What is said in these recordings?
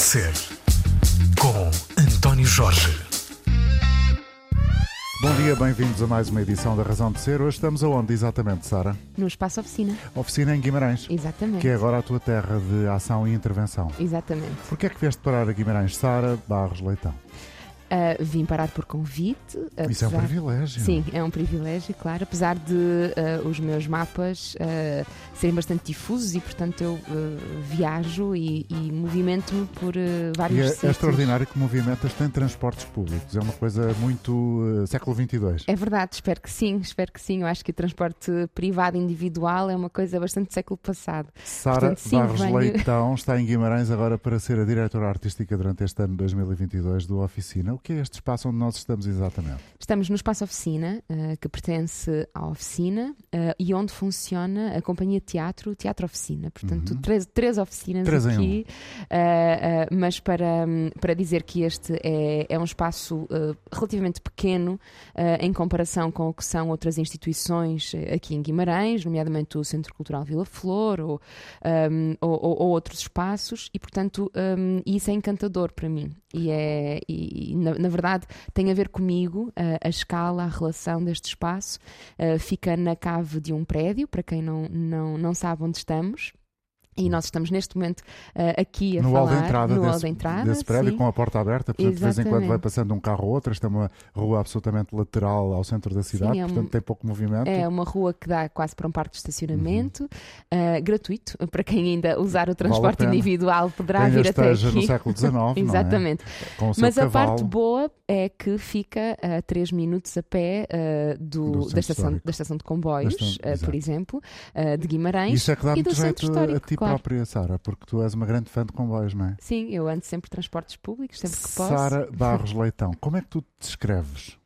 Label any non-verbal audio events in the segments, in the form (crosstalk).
de Ser, com António Jorge. Bom dia, bem-vindos a mais uma edição da Razão de Ser. Hoje estamos aonde exatamente, Sara? No espaço oficina. Oficina em Guimarães. Exatamente. Que é agora a tua terra de ação e intervenção. Exatamente. Porquê é que vieste parar a Guimarães, Sara Barros Leitão? Uh, vim parar por convite. Apesar... Isso é um privilégio. Sim, é um privilégio, claro. Apesar de uh, os meus mapas uh, serem bastante difusos e, portanto, eu viajo e, e movimento-me por vários e é, sítios. é extraordinário que movimentas tem transportes públicos. É uma coisa muito século XXII. É verdade, espero que sim, espero que sim. Eu acho que o transporte privado individual é uma coisa bastante século passado. Sara Barros venho... Leitão está em Guimarães agora para ser a diretora artística durante este ano 2022 do Oficina que é este espaço onde nós estamos exatamente? Estamos no espaço oficina, uh, que pertence à oficina uh, e onde funciona a companhia de teatro, Teatro Oficina. Portanto, uhum. três, três oficinas três aqui. Um. Uh, mas para, para dizer que este é, é um espaço relativamente pequeno em comparação com o que são outras instituições aqui em Guimarães, nomeadamente o Centro Cultural Vila Flor ou, um, ou, ou, ou, outros espaços, e portanto um, isso é encantador para mim. E, é, e, na, na, verdade tem a ver comigo uh, a escala, a relação deste espaço. Uh, fica na cave de um prédio, para quem não, não, não sabe onde estamos. E nós estamos neste momento uh, aqui a no falar hall de entrada no desse, hall de entrada, desse prédio sim. com a porta aberta, portanto Exatamente. de vez em quando vai passando um carro ou outro, esta é uma rua absolutamente lateral ao centro da cidade, sim, é portanto um, tem pouco movimento. É uma rua que dá quase para um parque de estacionamento, uhum. uh, gratuito, para quem ainda usar o transporte vale individual poderá quem vir até aqui. no século XIX, (laughs) Exatamente. É? Mas a cavalo. parte boa é que fica a 3 minutos a pé uh, do, do da, estação, da estação de comboios, por exemplo, de Guimarães Isso é que dá e do centro histórico, a ti claro. Própria, Sara, porque tu és uma grande fã de comboios, não é? Sim, eu ando sempre transportes públicos, sempre que posso. Sara Barros Leitão, como é que tu te descreves?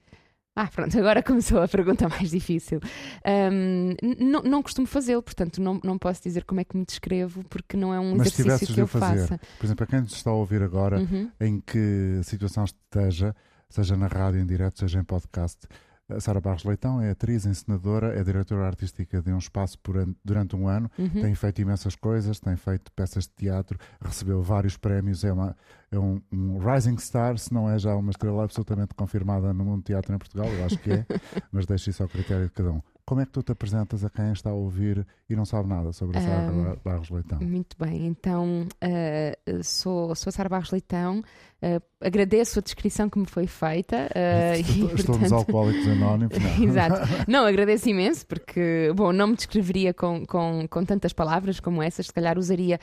Ah, pronto, agora começou a pergunta (laughs) mais difícil. Um, não, não costumo fazê-lo, portanto, não, não posso dizer como é que me descrevo, porque não é um Mas exercício que eu fazer, faça. Por exemplo, a quem nos está a ouvir agora, uhum. em que situação esteja, seja na rádio, em direto, seja em podcast, a Sara Barros Leitão é atriz, encenadora, é diretora artística de um espaço an durante um ano, uhum. tem feito imensas coisas, tem feito peças de teatro, recebeu vários prémios, é, uma, é um, um, rising star, se não é já uma estrela absolutamente confirmada no mundo do teatro em Portugal, eu acho que é, (laughs) mas deixo isso ao critério de cada um. Como é que tu te apresentas a quem está a ouvir e não sabe nada sobre a Sara um, Barros Leitão? Muito bem, então uh, sou, sou a Sara Barros Leitão, uh, agradeço a descrição que me foi feita. Uh, estou, e, Alcoólicos Anónimos. Não. (laughs) Exato. (laughs) Não, agradeço imenso, porque, bom, não me descreveria com, com, com tantas palavras como essas, se calhar usaria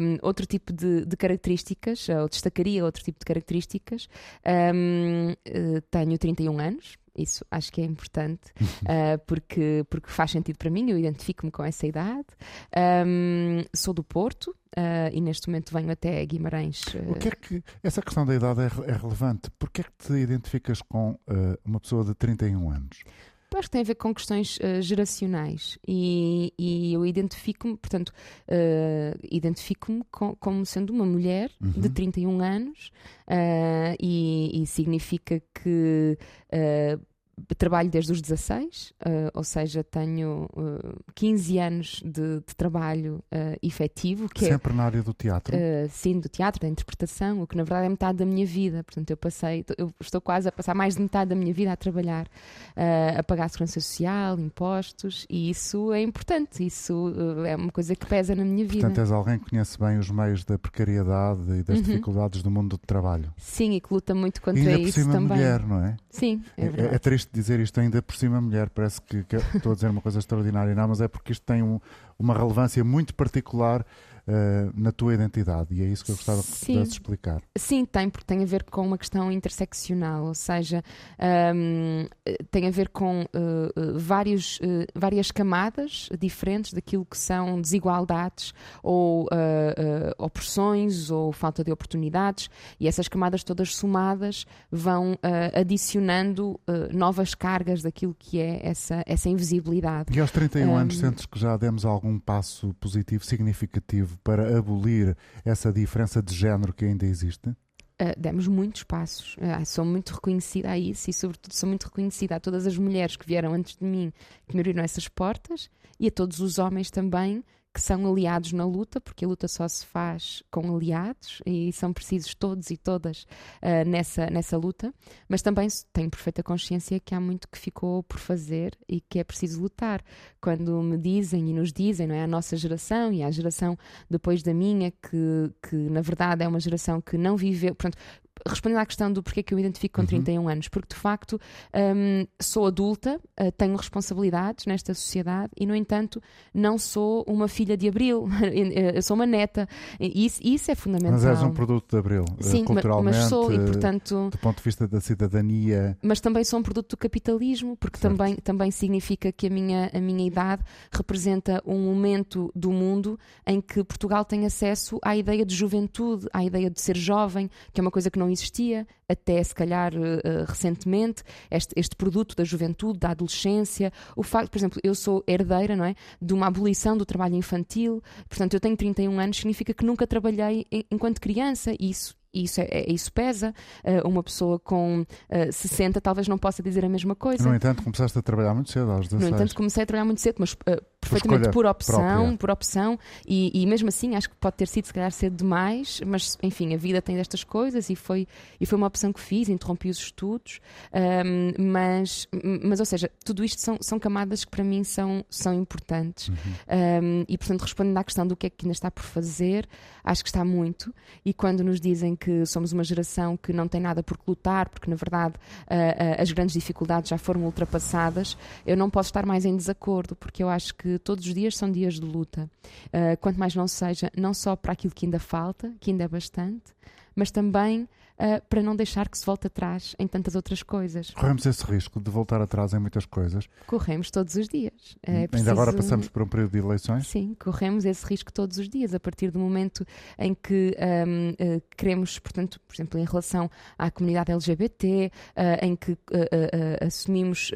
um, outro tipo de, de, características, ou destacaria outro tipo de características. Um, tenho 31 anos, isso acho que é importante uh, (laughs) porque, porque faz sentido para mim, eu identifico-me com essa idade. Um, sou do Porto uh, e neste momento venho até Guimarães. Uh... O que é que essa questão da idade é, é relevante? Porquê é que te identificas com uma pessoa de 31 anos? Acho que tem a ver com questões uh, geracionais e, e eu identifico-me, portanto, uh, identifico-me com, como sendo uma mulher uhum. de 31 anos uh, e, e, significa que trabalho desde os 16, uh, ou seja, tenho uh, 15 anos de, de trabalho uh, efetivo. Que Sempre é, na área do teatro? Uh, sim, do teatro, da interpretação, o que na verdade é metade da minha vida. Portanto, eu passei, eu estou quase a passar mais de metade da minha vida a trabalhar, a pagar a segurança social, impostos, e isso é importante, isso é uma coisa que pesa na minha vida. Portanto, és alguém que conhece bem os meios da precariedade e das Uhum. dificuldades do mundo do trabalho. Sim, e que luta muito contra e ainda por isso cima também. mulher, não é? Sim, é. É, é triste dizer isto ainda por cima mulher, parece que, que estou a dizer uma coisa extraordinária, não, mas é porque isto tem um, uma relevância muito particular uh, na tua identidade e é isso que eu gostava que pudesse explicar. Sim, tem, porque tem a ver com uma questão interseccional, ou seja, um, tem a ver com uh, vários, uh, várias camadas diferentes daquilo que são desigualdades ou opressões ou falta de oportunidades e essas camadas todas somadas vão adicionando novas cargas daquilo que é essa, essa invisibilidade. E aos 31 Um, anos sentes que já demos algum passo positivo, significativo para abolir essa diferença de género que ainda existe? Uh, demos muitos passos. Uh, sou muito reconhecida a isso e, sobretudo, sou muito reconhecida a todas as mulheres que vieram antes de mim, que me abriram essas portas e a todos os homens também que são aliados na luta, porque a luta só se faz com aliados e são precisos todos e todas uh, nessa, nessa luta, mas também tenho perfeita consciência que há muito que ficou por fazer e que é preciso lutar. Quando me dizem e nos dizem, não é? A nossa geração e a geração depois da minha, que, que na verdade é uma geração que não viveu. Pronto, respondendo à questão do porquê que eu me identifico com uhum. 31 anos, porque de facto um, sou adulta, uh, tenho responsabilidades nesta sociedade e, no entanto, não sou uma filha de Abril, (laughs) eu sou uma neta. E isso, isso é fundamental. Mas és um produto de Abril, eh, Sim, culturalmente, mas sou, e, portanto, do ponto de vista da cidadania. Mas também sou um produto do capitalismo, porque também, também significa que a minha, a minha idade representa um momento do mundo em que Portugal tem acesso à ideia de juventude, à ideia de ser jovem, que é uma coisa que não existia até se calhar uh, recentemente, este, este produto da juventude, da adolescência, o facto, por exemplo, eu sou herdeira, não é, de uma abolição do trabalho infantil, portanto eu tenho 31 anos, significa que nunca trabalhei enquanto criança, e isso isso, é, é, isso pesa. Uh, uma pessoa com uh, eh, 60 talvez não possa dizer a mesma coisa. No entanto, começaste a trabalhar muito cedo, aos 16. No entanto, comecei a trabalhar muito cedo, mas uh, perfeitamente por opção, própria. por opção, e, e, mesmo assim acho que pode ter sido se calhar cedo demais, mas enfim, a vida tem destas coisas e foi, e foi uma opção que fiz, interrompi os estudos, um, mas, mas ou seja, tudo isto são, são camadas que para mim são, são importantes. Uhum. Um, e portanto, respondendo à questão do que é que ainda está por fazer, acho que está muito, e quando nos dizem que somos uma geração que não tem nada por que lutar, porque na verdade uh, uh, as grandes dificuldades já foram ultrapassadas, eu não posso estar mais em desacordo, porque eu acho que todos os dias são dias de luta. Uh, quanto mais não seja, não só para aquilo que ainda falta, que ainda é bastante, mas também uh, para não deixar que se volte atrás em tantas outras coisas. Corremos esse risco de voltar atrás em muitas coisas? Corremos todos os dias. É preciso... Ainda agora passamos por um período de eleições? Sim, corremos esse risco todos os dias, a partir do momento em que um, uh, ah, queremos, portanto, por exemplo, em relação à comunidade LGBT, uh, em que assumimos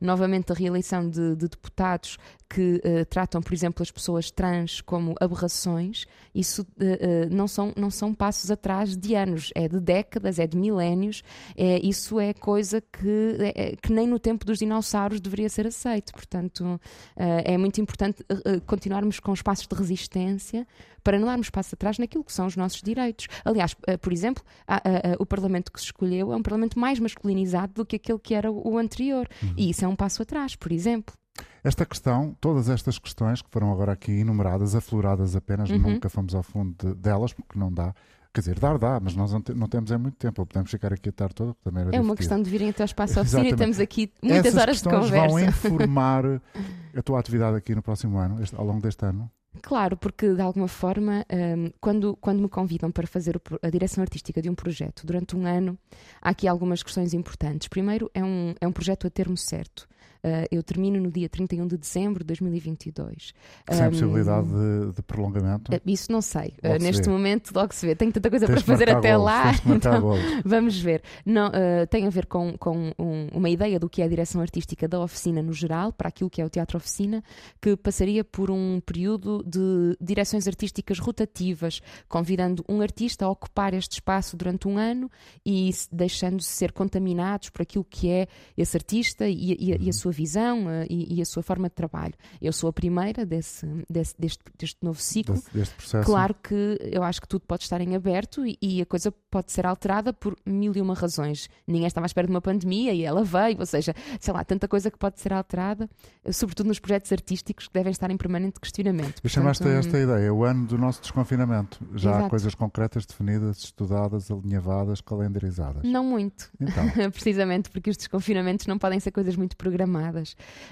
novamente a reeleição de, de deputados que uh, tratam, por exemplo, as pessoas trans como aberrações, isso uh, uh, não, são, não são passos atrás de anos, é de décadas, é de milénios, é, isso é coisa que, é, que nem no tempo dos dinossauros deveria ser aceito. Portanto, é muito importante continuarmos com espaços de resistência para não darmos passo atrás naquilo que são os nossos direitos. Aliás, por exemplo, a, a, a, o Parlamento que se escolheu é um Parlamento mais masculinizado do que aquele que era o, o anterior. Uhum. E isso é um passo atrás, por exemplo. Esta questão, todas estas questões que foram agora aqui enumeradas, afloradas apenas, uhum. nunca fomos ao fundo de, delas, porque não dá. Quer dizer, dar dá, mas nós não, te, não temos é muito tempo, podemos ficar aqui a tarde todo, também era É uma questão de virem até ao espaço oficina e temos aqui muitas Essas horas de conversa. vão informar (laughs) a tua atividade aqui no próximo ano, este, ao longo deste ano? Claro, porque de alguma forma, um, quando, quando me convidam para fazer o, a direção artística de um projeto durante um ano, há aqui algumas questões importantes. Primeiro, é um, é um projeto a termo certo. Uh, eu termino no dia 31 de dezembro de 2022. Sem um, possibilidade de, de prolongamento? Uh, isso não sei. Uh, neste vê. momento, logo se vê. Tenho tanta coisa Tens para fazer até lá. Então, (laughs) vamos ver. Não, tem a ver com, com um, uma ideia do que é a direção artística da oficina no geral, para aquilo que é o Teatro Oficina, que passaria por um período de direções artísticas rotativas, convidando um artista a ocupar este espaço durante um ano e deixando-se ser contaminados por aquilo que é esse artista e, e, e a sua sua visão uh, e, e, a sua forma de trabalho. Eu sou a primeira desse, desse deste, deste novo ciclo. Deste, deste processo. Claro que eu acho que tudo pode estar em aberto e, e, a coisa pode ser alterada por mil e uma razões. Ninguém estava à espera de uma pandemia e ela veio, ou seja, sei lá, tanta coisa que pode ser alterada, eh, sobretudo nos projetos artísticos que devem estar em permanente questionamento. E chamaste a esta ideia, o ano do nosso desconfinamento. Já Exato. há coisas concretas definidas, estudadas, alinhavadas, calendarizadas? Não muito. Então. (laughs) Precisamente porque os desconfinamentos não podem ser coisas muito programadas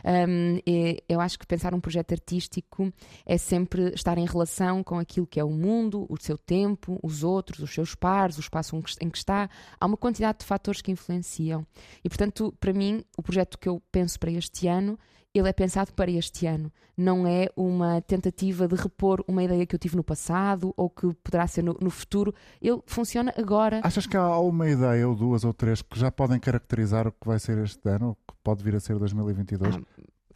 Um, eu acho que pensar um projeto artístico é sempre estar em relação com aquilo que é o mundo, o seu tempo, os outros, os seus pares, o espaço em que está. Há uma quantidade de fatores que influenciam. E, portanto, para mim, o projeto que eu penso para este ano ele é pensado para este ano. Não é uma tentativa de repor uma ideia que eu tive no passado ou que poderá ser no, no futuro. Ele funciona agora. Achas que há uma ideia, ou duas ou três, que já podem caracterizar o que vai ser este ano, ou que pode vir a ser 2022? Ah,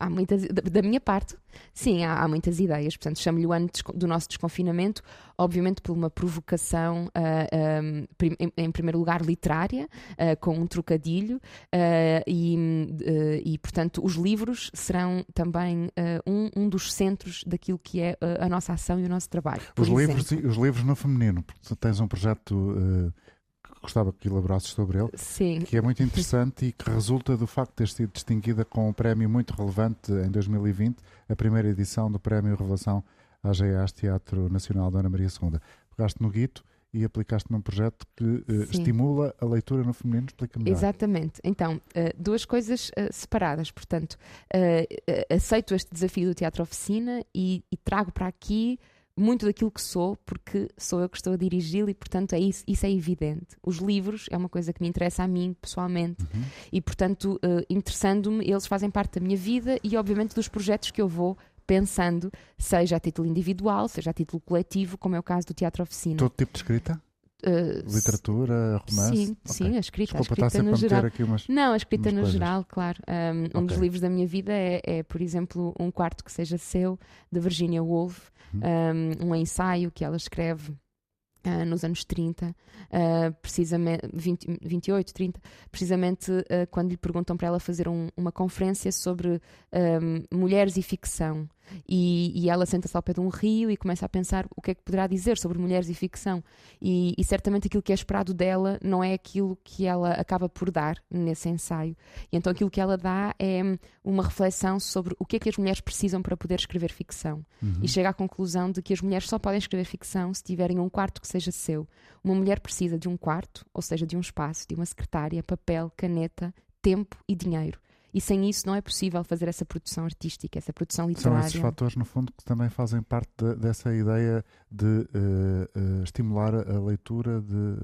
há muitas, da, da minha parte, sim, há, há muitas ideias. Portanto, chamo-lhe o ano do nosso desconfinamento, obviamente por uma provocação, ah, ah, prim- em, em primeiro lugar, literária, ah, com um trocadilho, ah, e, e, portanto, os livros serão também ah, um, um dos centros daquilo que é ah, a nossa ação e o nosso trabalho. Os livros, exemplo. os livros no feminino, porque tens um projeto gostava que elaborasses sobre ele, Sim, que é muito interessante e que resulta do facto de ter sido distinguida com um prémio muito relevante em 2020, a primeira edição do Prémio Revelação AGAs Teatro Nacional da Ana Maria II. Pegaste no guito e aplicaste num projeto que Sim. estimula a leitura no feminino. Explica-me. Exatamente. Então, eh, duas coisas eh, separadas. Portanto, aceito este desafio do Teatro Oficina e, e trago para aqui muito daquilo que sou, porque sou eu que estou a dirigi-lo e, portanto, é isso, isso é evidente. Os livros é uma coisa que me interessa a mim pessoalmente Uhum. e, portanto, eh, interessando-me, eles fazem parte da minha vida e, obviamente, dos projetos que eu vou pensando, seja a título individual, seja a título coletivo, como é o caso do Teatro Oficina. Todo tipo de escrita? Eh, Literatura, romance? Sim, Ok. sim, a escrita, a Desculpa, está escrita sempre no a geral. aqui umas. Não, a escrita no coisas. geral, claro. Um, um dos livros da minha vida é, é, por exemplo, Um Quarto que Seja Seu, de Virginia Woolf, Uhum. um, um ensaio que ela escreve ah, nos anos 30, ah, precisamente, 20, 28, 30, precisamente quando lhe perguntam para ela fazer um- uma conferência sobre mulheres e ficção. E, e ela senta-se ao pé de um rio e começa a pensar o que é que poderá dizer sobre mulheres e ficção. E, e certamente aquilo que é esperado dela não é aquilo que ela acaba por dar nesse ensaio. E então aquilo que ela dá é uma reflexão sobre o que é que as mulheres precisam para poder escrever ficção. Uhum. E chega à conclusão de que as mulheres só podem escrever ficção se tiverem um quarto que seja seu. Uma mulher precisa de um quarto, ou seja, de um espaço, de uma secretária, papel, caneta, tempo e dinheiro. E sem isso não é possível fazer essa produção artística, essa produção São literária. esses fatores, no fundo, que também fazem parte de- dessa ideia de eh, eh, estimular a leitura de.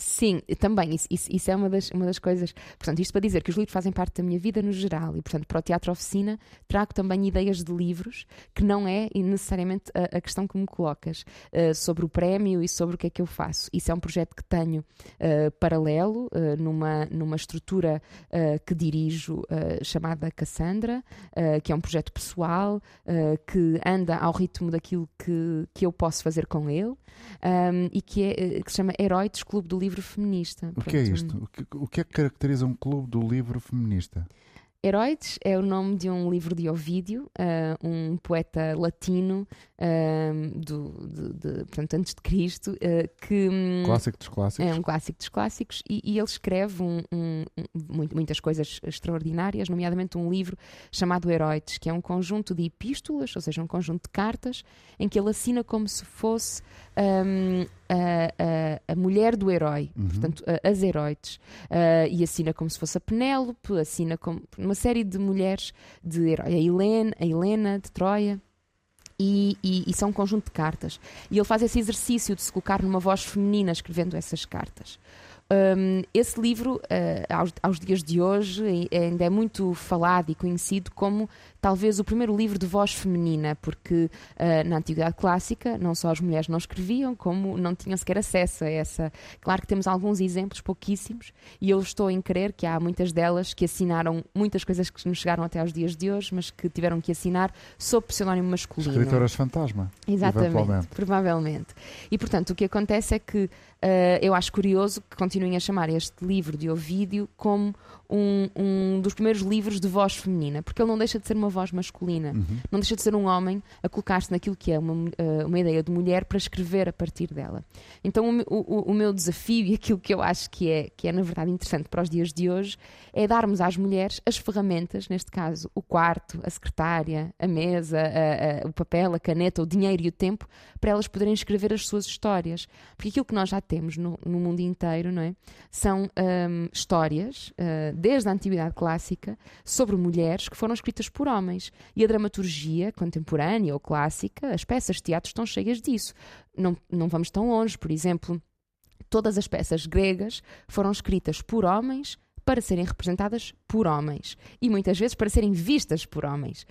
Sim, também, isso, isso, isso é uma das, uma das coisas. Portanto, isto para dizer que os livros fazem parte da minha vida no geral e, portanto, para o Teatro Oficina trago também ideias de livros, que não é necessariamente a, a questão que me colocas eh, sobre o prémio e sobre o que é que eu faço. Isso é um projeto que tenho eh, paralelo, eh, numa, numa estrutura que dirijo chamada Cassandra, que é um projeto pessoal, que anda ao ritmo daquilo que, que eu posso fazer com ele um, e que, é, que se chama Heróides Clube do Livro Feminista. O que é isto? O que, é que caracteriza um clube do livro feminista? Heróides é o nome de um livro de Ovídio, ah, um poeta latino ah, do, de, de- portanto, antes de Cristo, ah, que hum, Clássico dos clássicos? é um clássico dos clássicos e, e ele escreve um- um- muitas coisas extraordinárias, nomeadamente um livro chamado Heróides, que é um conjunto de epístolas, ou seja, um conjunto de cartas, em que ele assina como se fosse hum, a, a- a mulher do herói, Uhum. portanto, a- as heróides. Ah, e assina como se fosse a Penélope, assina como uma série de mulheres de herói, a Helena, a Helena de Troia. E, e, e são um conjunto de cartas. E ele faz esse exercício de se colocar numa voz feminina escrevendo essas cartas. Hum, esse livro, ah, aos, aos dias de hoje, ai- ainda é muito falado e conhecido como talvez o primeiro livro de voz feminina, porque ah, na Antiguidade Clássica não só as mulheres não escreviam, como não tinham sequer acesso a essa. Claro que temos alguns exemplos, pouquíssimos, e eu estou em crer que há muitas delas que assinaram muitas coisas que nos chegaram até aos dias de hoje, mas que tiveram que assinar sob pseudónimo masculino. Escritoras fantasma. Exatamente, provavelmente. E portanto, o que acontece é que eh, eu acho curioso que continuem a chamar este livro de Ovídio como um, um dos primeiros livros de voz feminina, porque ele não deixa de ser uma voz masculina, Uhum. não deixa de ser um homem a colocar-se naquilo que é uma, eh, uma ideia de mulher para escrever a partir dela. Então, o, o- o- meu desafio e aquilo que eu acho que é, que é, na verdade, interessante para os dias de hoje é darmos às mulheres as ferramentas, neste caso, o quarto, a secretária, a mesa, a- a- o papel, a caneta, o dinheiro e o tempo, para elas poderem escrever as suas histórias. Porque aquilo que nós já temos no, no mundo inteiro, não é? São hum, histórias, ah, desde a Antiguidade Clássica, sobre mulheres que foram escritas por homens. E a dramaturgia contemporânea ou clássica, as peças de teatro estão cheias disso. Não, não vamos tão longe, por exemplo, todas as peças gregas foram escritas por homens para serem representadas por homens e muitas vezes para serem vistas por homens.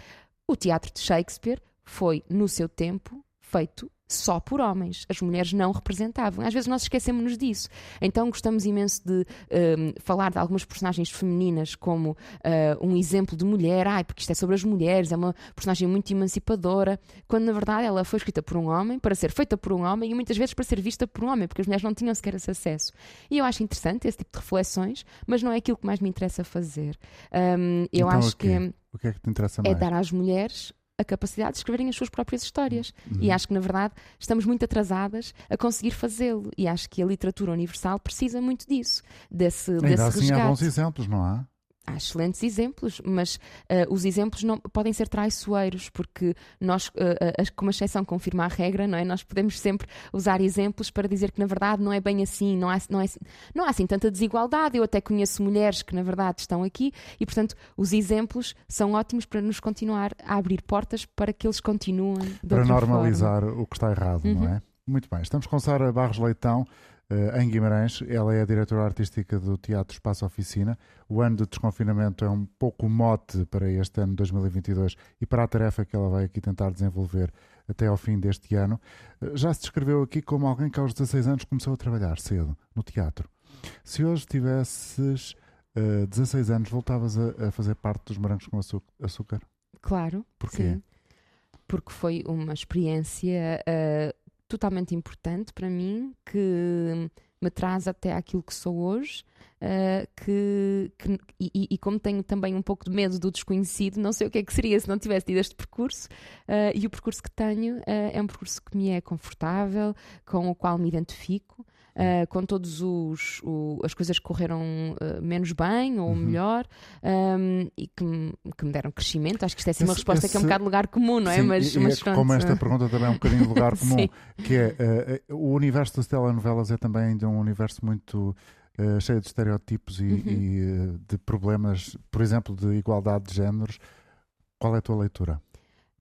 O teatro de Shakespeare foi, no seu tempo, feito só por homens. As mulheres não representavam. Às vezes nós esquecemos-nos disso. Então gostamos imenso de um, falar de algumas personagens femininas como uh, um exemplo de mulher, ai, porque isto é sobre as mulheres, é uma personagem muito emancipadora, quando na verdade ela foi escrita por um homem, para ser feita por um homem e muitas vezes para ser vista por um homem, porque as mulheres não tinham sequer esse acesso. E eu acho interessante esse tipo de reflexões, mas não é aquilo que mais me interessa fazer. Um, eu então, acho que o que é que te interessa é mais? dar às mulheres a capacidade de escreverem as suas próprias histórias. Uhum. E acho que, na verdade, estamos muito atrasadas a conseguir fazê-lo. E acho que a literatura universal precisa muito disso, desse, Ainda desse assim resgate. há bons exemplos, não há? Há excelentes exemplos, mas uh, os exemplos não podem ser traiçoeiros, porque nós, uh, uh, como a exceção confirma a regra, não é? Nós podemos sempre usar exemplos para dizer que na verdade não é bem assim, não há, não é, não há assim tanta desigualdade. Eu até conheço mulheres que na verdade estão aqui e, portanto, os exemplos são ótimos para nos continuar a abrir portas para que eles continuem. Para normalizar forma. o que está errado, Uhum. não é? Muito bem. Estamos com Sara Barros Leitão. Eh, em Guimarães, ela é a diretora artística do Teatro Espaço Oficina. O ano de desconfinamento é um pouco mote para este ano 2022 e para a tarefa que ela vai aqui tentar desenvolver até ao fim deste ano. Eh, Já se descreveu aqui como alguém que aos 16 anos começou a trabalhar cedo no teatro. Se hoje tivesses eh, 16 anos, voltavas a, a fazer parte dos Morangos com Açú- Açúcar? Claro. Porquê? Sim. Porque foi uma experiência totalmente importante para mim, que me traz até aquilo que sou hoje. eh, que, que- e, e- como tenho também um pouco de medo do desconhecido, não sei o que é que seria se não tivesse tido este percurso. eh, e o percurso que tenho eh, é um percurso que me é confortável, com o qual me identifico. Eh, com todas as coisas que correram eh, menos bem ou Uhum. melhor um, e que me, que me deram crescimento. Acho que isto é assim uma Esse- resposta que é um esse- bocado lugar comum, não é? Sim, mas, e, mas é pronto, como esta pergunta também é um bocadinho lugar (laughs) comum, que é eh, o universo das telenovelas é também ainda um universo muito cheio de estereótipos e, Uhum. e, de problemas, por exemplo, de igualdade de géneros. Qual é a tua leitura?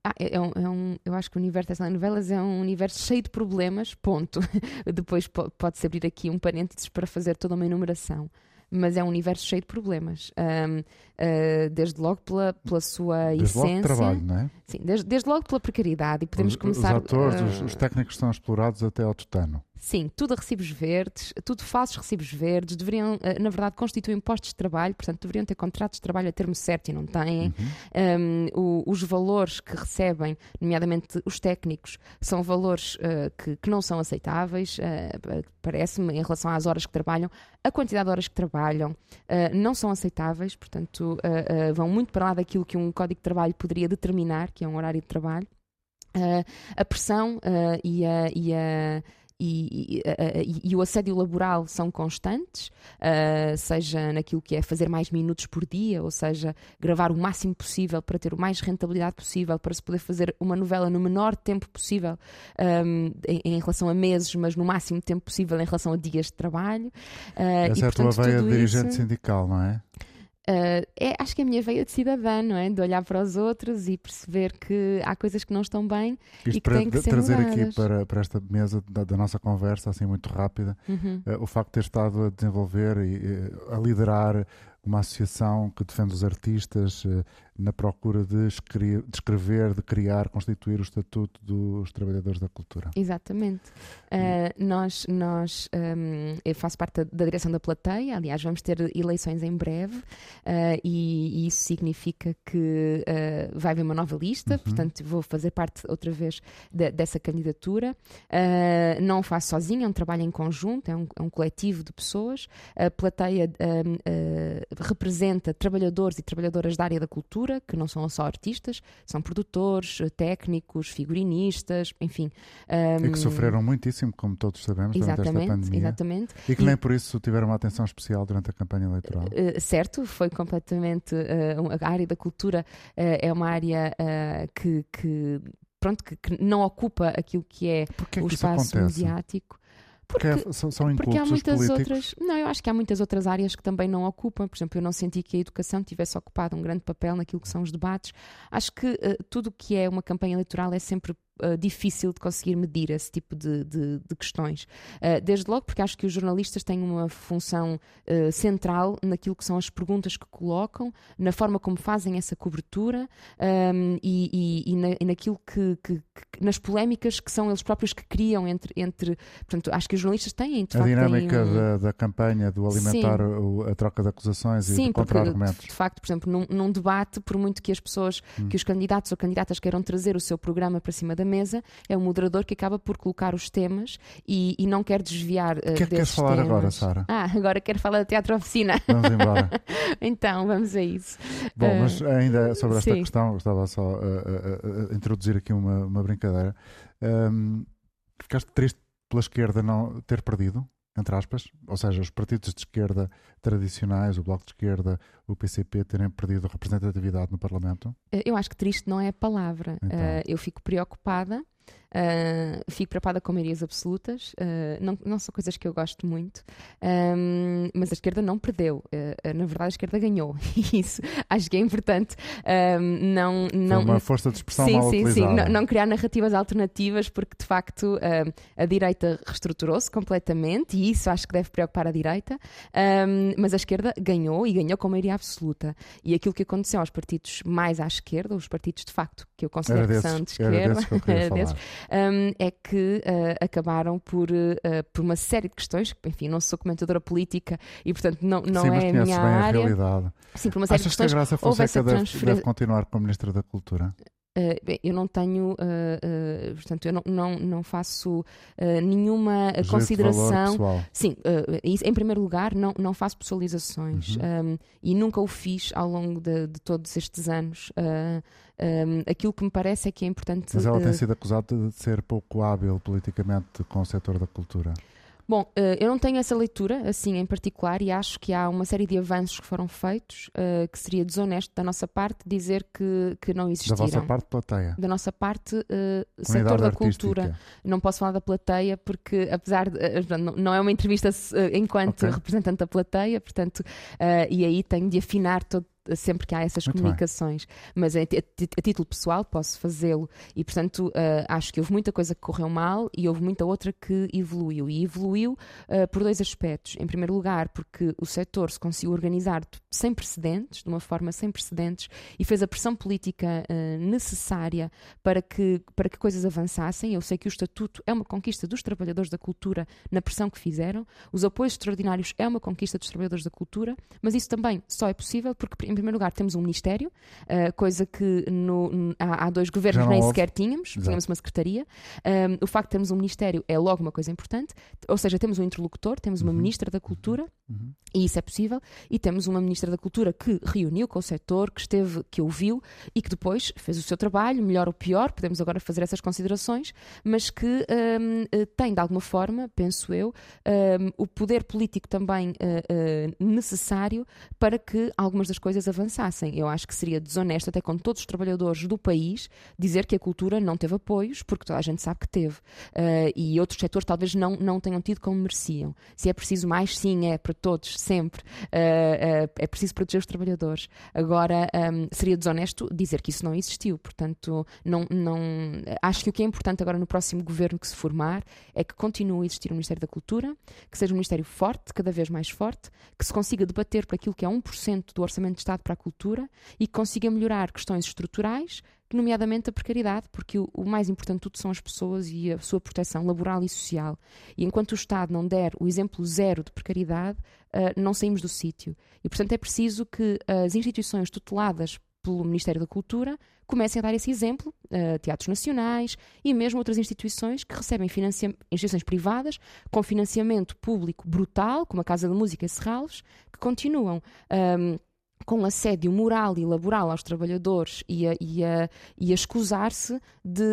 Ah, é é um, é um- eu acho que o universo das telenovelas é um universo cheio de problemas, ponto. (laughs) Depois po- pode-se abrir aqui um parênteses para fazer toda uma enumeração. Mas é um universo cheio de problemas. Ahm, ah, desde logo pela, pela sua Desde logo essência. trabalho, não é? Sim, desde, desde logo pela precariedade. E podemos os, começar. os atores, ah, os, os técnicos são explorados até ao tutano. Sim, tudo a recibos verdes, tudo falsos recibos verdes, deveriam, eh, na verdade, constituem postos de trabalho, portanto, deveriam ter contratos de trabalho a termo certo e não têm. Uhum. Um, os valores que recebem, nomeadamente os técnicos, são valores eh, que, que não são aceitáveis, eh, parece-me, em relação às horas que trabalham. A quantidade de horas que trabalham eh, não são aceitáveis, portanto, vão muito para lá daquilo que um código de trabalho poderia determinar, que é um horário de trabalho. A pressão e a. E a e, e- a- a- e- e o assédio laboral são constantes, uh, seja naquilo que é fazer mais minutos por dia, ou seja, gravar o máximo possível para ter o mais rentabilidade possível, para se poder fazer uma novela no menor tempo possível um, em, em relação a meses, mas no máximo tempo possível em relação a dias de trabalho. Uh, Essa e, é a tua veia de dirigente isso- sindical, não é? Uh, é, acho que é a minha veia de cidadã, não é? De olhar para os outros e perceber que há coisas que não estão bem. Isto que para têm que ser trazer aqui mudadas. para, para esta mesa da, da nossa conversa, assim muito rápida, Uhum. eh, o facto de ter estado a desenvolver e eh, a liderar uma associação que defende os artistas na procura de, escre- de escrever, de criar, constituir o estatuto dos trabalhadores da cultura. Exatamente. Uh, nós, nós um, eu faço parte da, direção da plateia, aliás, vamos ter eleições em breve, uh, e, e isso significa que uh, vai haver uma nova lista, Uhum. portanto, vou fazer parte outra vez de- dessa candidatura. Não faço sozinha, é um trabalho em conjunto, é um, é um coletivo de pessoas. A plateia uh, representa trabalhadores e trabalhadoras da área da cultura, que não são só artistas, são produtores, técnicos, figurinistas, enfim. E um, que sofreram muitíssimo, como todos sabemos, durante esta Exatamente, pandemia. exatamente. E que E- nem por isso tiveram uma atenção especial durante a campanha eleitoral. Uh, certo, foi completamente. uh, a área da cultura uh, é uma área que, que, pronto, que, que não ocupa aquilo que é é o que isso espaço acontece? mediático. Porque é- são, são Porque há muitas outras. Não, eu acho que há muitas outras áreas que também não ocupam. Por exemplo, eu não senti que a educação tivesse ocupado um grande papel naquilo que são os debates. Acho que eh, tudo o que é uma campanha eleitoral é sempre uh, difícil de conseguir medir esse tipo de, de, de questões. Uh, desde logo porque acho que os jornalistas têm uma função uh, central naquilo que são as perguntas que colocam, na forma como fazem essa cobertura um, e, e, e, na, e, naquilo que, que, que, nas polémicas que são eles próprios que criam entre, entre portanto, acho que os jornalistas têm a dinâmica um... da, da, campanha, do alimentar o, a troca de acusações Sim, e de contra-argumentos. De facto, por exemplo, num, num, debate, por muito que as pessoas, hum. que os candidatos ou candidatas queiram trazer o seu programa para cima da mesa, é o moderador que acaba por colocar os temas e, e não quer desviar. Uh, o que é que queres falar temas. agora, Sara? Ah, agora quero falar da teatro oficina. (laughs) Vamos embora. (laughs) então, vamos a isso. Bom, uh, mas ainda sobre esta sim. questão, gostava só uh, introduzir aqui uma, uma brincadeira. Um, ficaste triste pela esquerda não ter perdido? Entre aspas, ou seja, os partidos de esquerda tradicionais, o Bloco de Esquerda, o PCP, terem perdido representatividade no Parlamento? Eu acho que triste não é a palavra. Então. Uh, eu fico preocupada Uh, fico preocupada com maiorias absolutas, uh, não, não são coisas que eu gosto muito, um, mas a esquerda não perdeu, uh, na verdade a esquerda ganhou, (laughs) isso acho que é importante. Um, não, não, Foi uma força de expressão sim, mal sim, utilizada. Sim, não, não criar narrativas alternativas, porque de facto a direita reestruturou-se completamente, e isso acho que deve preocupar a direita, um, mas a esquerda ganhou e ganhou com maioria absoluta. E aquilo que aconteceu aos partidos mais à esquerda, os partidos de facto que eu considero que são de esquerda, (laughs) era desses, um, é que uh, acabaram por, uh, por uma série de questões, enfim, não sou comentadora política e, portanto, não, não Sim, é a minha área. A realidade. Sim, por uma série Achas de questões. que a Graça Fonseca deve, deve continuar como Ministra da Cultura? Uh, eu não tenho, uh, uh, portanto, eu não, não, não faço nenhuma Juízo consideração. Sim, em primeiro lugar, não, não faço pessoalizações uhum. um, e nunca o fiz ao longo de, de todos estes anos. Um, aquilo que me parece é que é importante. Mas ela tem sido acusada de ser pouco hábil politicamente com o setor da cultura. Bom, uh, eu não tenho essa leitura, assim, em particular, e acho que há uma série de avanços que foram feitos uh, que seria desonesto da nossa parte dizer que, que não existiram. Da vossa parte, plateia? Da nossa parte, uh, setor da cultura. Não posso falar da plateia porque, apesar de. não é uma entrevista enquanto okay. representante da plateia, portanto, e aí tenho de afinar todo sempre que há essas Muito comunicações. Bem. Mas a, a, a, título pessoal posso fazê-lo e, portanto, uh, acho que houve muita coisa que correu mal e houve muita outra que evoluiu. E evoluiu uh, por dois aspectos. Em primeiro lugar, porque o setor se conseguiu organizar sem precedentes, de uma forma sem precedentes, e fez a pressão política uh, necessária para que, para que coisas avançassem. Eu sei que o Estatuto é uma conquista dos trabalhadores da cultura na pressão que fizeram, os apoios extraordinários é uma conquista dos trabalhadores da cultura, mas isso também só é possível porque, em primeiro lugar, temos um Ministério, uh, coisa que no, há, há, dois governos nem houve. sequer tínhamos, Exato. tínhamos uma Secretaria. Um, o facto de termos um Ministério é logo uma coisa importante, ou seja, temos um interlocutor, temos uma uhum. Ministra da Cultura, uhum. e isso é possível, e temos uma Ministra da Cultura que reuniu com o setor, que esteve, que ouviu e que depois fez o seu trabalho, melhor ou pior, podemos agora fazer essas considerações, mas que um, eh, tem de alguma forma, penso eu, um, o poder político também uh, uh, necessário para que algumas das coisas avançassem. Eu acho que seria desonesto, até com todos os trabalhadores do país, dizer que a cultura não teve apoios, porque toda a gente sabe que teve. Uh, e outros setores talvez não, não tenham tido como mereciam. Se é preciso mais, sim, é para todos, sempre. Uh, uh, é preciso proteger os trabalhadores. Agora, um, seria desonesto dizer que isso não existiu. Portanto, não, não, acho que o que é importante agora no próximo governo que se formar é que continue a existir o Ministério da Cultura, que seja um Ministério forte, cada vez mais forte, que se consiga debater por aquilo que é 1% do orçamento de Estado para a cultura e que consiga melhorar questões estruturais, nomeadamente a precariedade, porque o, o, mais importante de tudo são as pessoas e a sua proteção laboral e social. E enquanto o Estado não der o exemplo zero de precariedade, uh, não saímos do sítio. E, portanto, é preciso que as instituições tuteladas pelo Ministério da Cultura comecem a dar esse exemplo, uh, teatros nacionais e mesmo outras instituições que recebem instituições privadas com financiamento público brutal, como a Casa da Música Serralves, que continuam. Um, com assédio moral e laboral aos trabalhadores e a, e a, e a escusar-se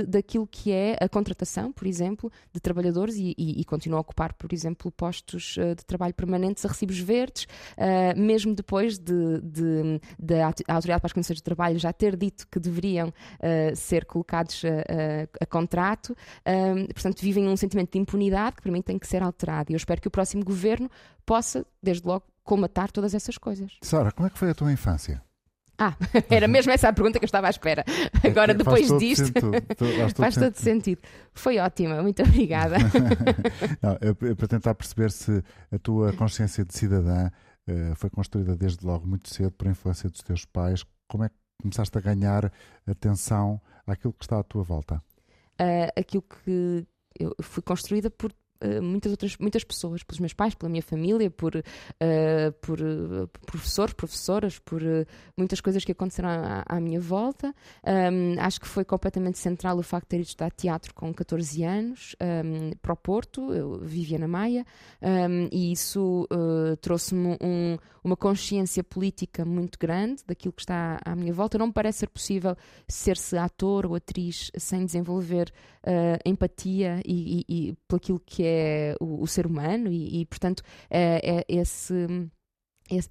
daquilo que é a contratação, por exemplo, de trabalhadores e, e, e continua a ocupar, por exemplo, postos uh, de trabalho permanentes a recibos verdes, uh, mesmo depois de, de, de, a Autoridade para as Condições de Trabalho já ter dito que deveriam uh, ser colocados a, a contrato. portanto, vivem um sentimento de impunidade que para mim tem que ser alterado. E eu espero que o próximo governo possa, desde logo, colmatar todas essas coisas. Sara, como é que foi a tua infância? Ah, (laughs) era mesmo essa a pergunta que eu estava à espera. Agora, Faz depois todo disto, sentido, faz todo (laughs) faz sentido. Foi ótima, muito obrigada. (laughs) Não, é, é para tentar perceber se a tua consciência de cidadã eh, foi construída desde logo muito cedo por influência dos teus pais. Como é que começaste a ganhar atenção àquilo que está à tua volta? Ah, aquilo que eu fui construída por ah, muitas outras muitas pessoas, pelos meus pais, pela minha família, por, ah, por ah, professores, professoras, por muitas coisas que aconteceram à, à minha volta. Ahm, acho que foi completamente central o facto de ter ido estudar teatro com 14 anos ahm, para o Porto, eu vivia na Maia, ahm, e isso trouxe-me um- uma consciência política muito grande daquilo que está à minha volta. Não me parece ser possível ser-se ator ou atriz sem desenvolver ah, empatia e, e, e por aquilo que é o, o ser humano e, e, portanto é, é esse-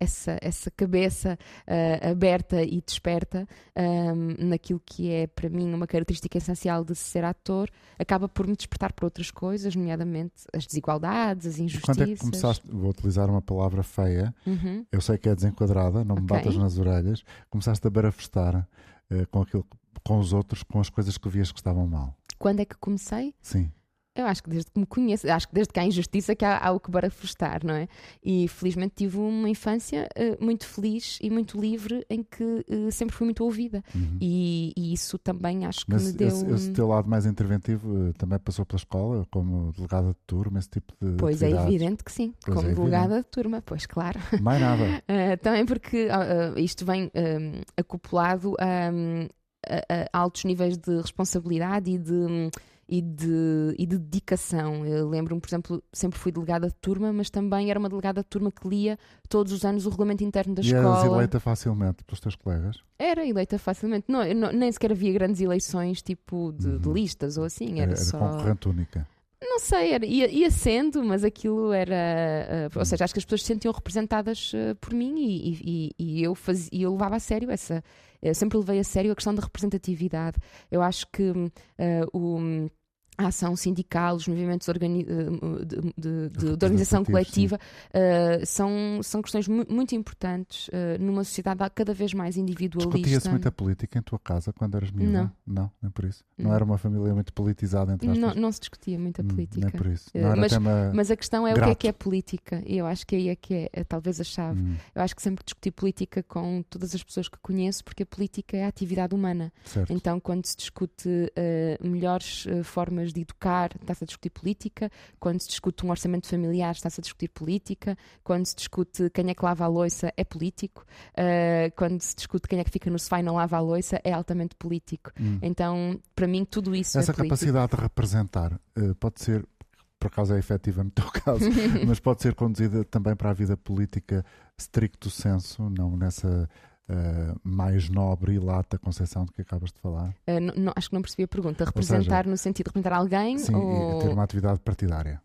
essa, essa cabeça ah, aberta e desperta ahm, naquilo que é para mim uma característica essencial de ser ator acaba por me despertar para outras coisas, nomeadamente as desigualdades, as injustiças. quando é que começaste, vou utilizar uma palavra feia, Uhum. eu sei que é desenquadrada, não me batas nas orelhas, começaste a barafustar eh, com, aquilo, com os outros, com as coisas que vias que estavam mal. Quando é que comecei? Sim. Eu acho que desde que me conheço, acho que desde que há injustiça que há, há o que barafustar, não é? E felizmente tive uma infância eh, muito feliz e muito livre em que eh, sempre fui muito ouvida. Uhum. E, e isso também acho que Mas me deu. esse, esse teu lado mais interventivo eh, também passou pela escola, como delegada de turma, esse tipo de. Pois é atividades? evidente que sim, Pois como é delegada de turma, pois claro. Mais nada. Uh, (laughs) também porque uh, uh, isto vem um, acoplado um, a, a altos níveis de responsabilidade e de, e de, e de dedicação. Eu lembro-me, por exemplo, sempre fui delegada de turma, mas também era uma delegada de turma que lia todos os anos o regulamento interno da e eras escola. eleita facilmente pelos teus colegas. Era eleita facilmente. Não, não- nem sequer havia grandes eleições tipo de, de Uhum. listas ou assim. Era, Era, só. concorrente única. Não sei, era, ia, ia sendo, mas aquilo era. eh, ou seja, acho que as pessoas se sentiam representadas eh, por mim e, e- e- e eu, fazia, e eu levava a sério essa. Eu sempre levei a sério a questão da representatividade. Eu acho que hum, eh, o. A ação sindical, os movimentos organi- eh, de, de- de- de organização coletiva eh, são, são questões mu- muito importantes eh, numa sociedade cada vez mais individualista. Discutia-se muita política em tua casa quando eras miúda? Não, nem por isso. Não, Não. era uma família muito politizada entre aspas. Não, não se discutia muita Hum, política. Nem por isso. Não mas-. Mas a questão é o que é Grato. que é política. E eu acho que aí é que é, é talvez a chave. Hum, Eu acho que sempre discuti política com todas as pessoas que conheço, porque a política é a atividade humana. certo. Então, quando se discute melhores eh, formas de educar, está-se a discutir política. Quando se discute um orçamento familiar, está-se a discutir política. Quando se discute quem é que lava a louça, é político. Eh, quando se discute quem é que fica no sofá e não lava a louça, é altamente político. Hum. Então, para mim, tudo isso Essa é político. capacidade de representar eh, pode ser, por acaso é efetiva no (laughs) teu caso, (laughs) mas pode ser conduzida também para a vida política stricto senso, não nessa eh, mais nobre e lata concepção de que acabas de falar. Eh, não- não- acho que não percebi a pergunta. seja, Representar no sentido de representar alguém Sim, ou... ter uma atividade partidária.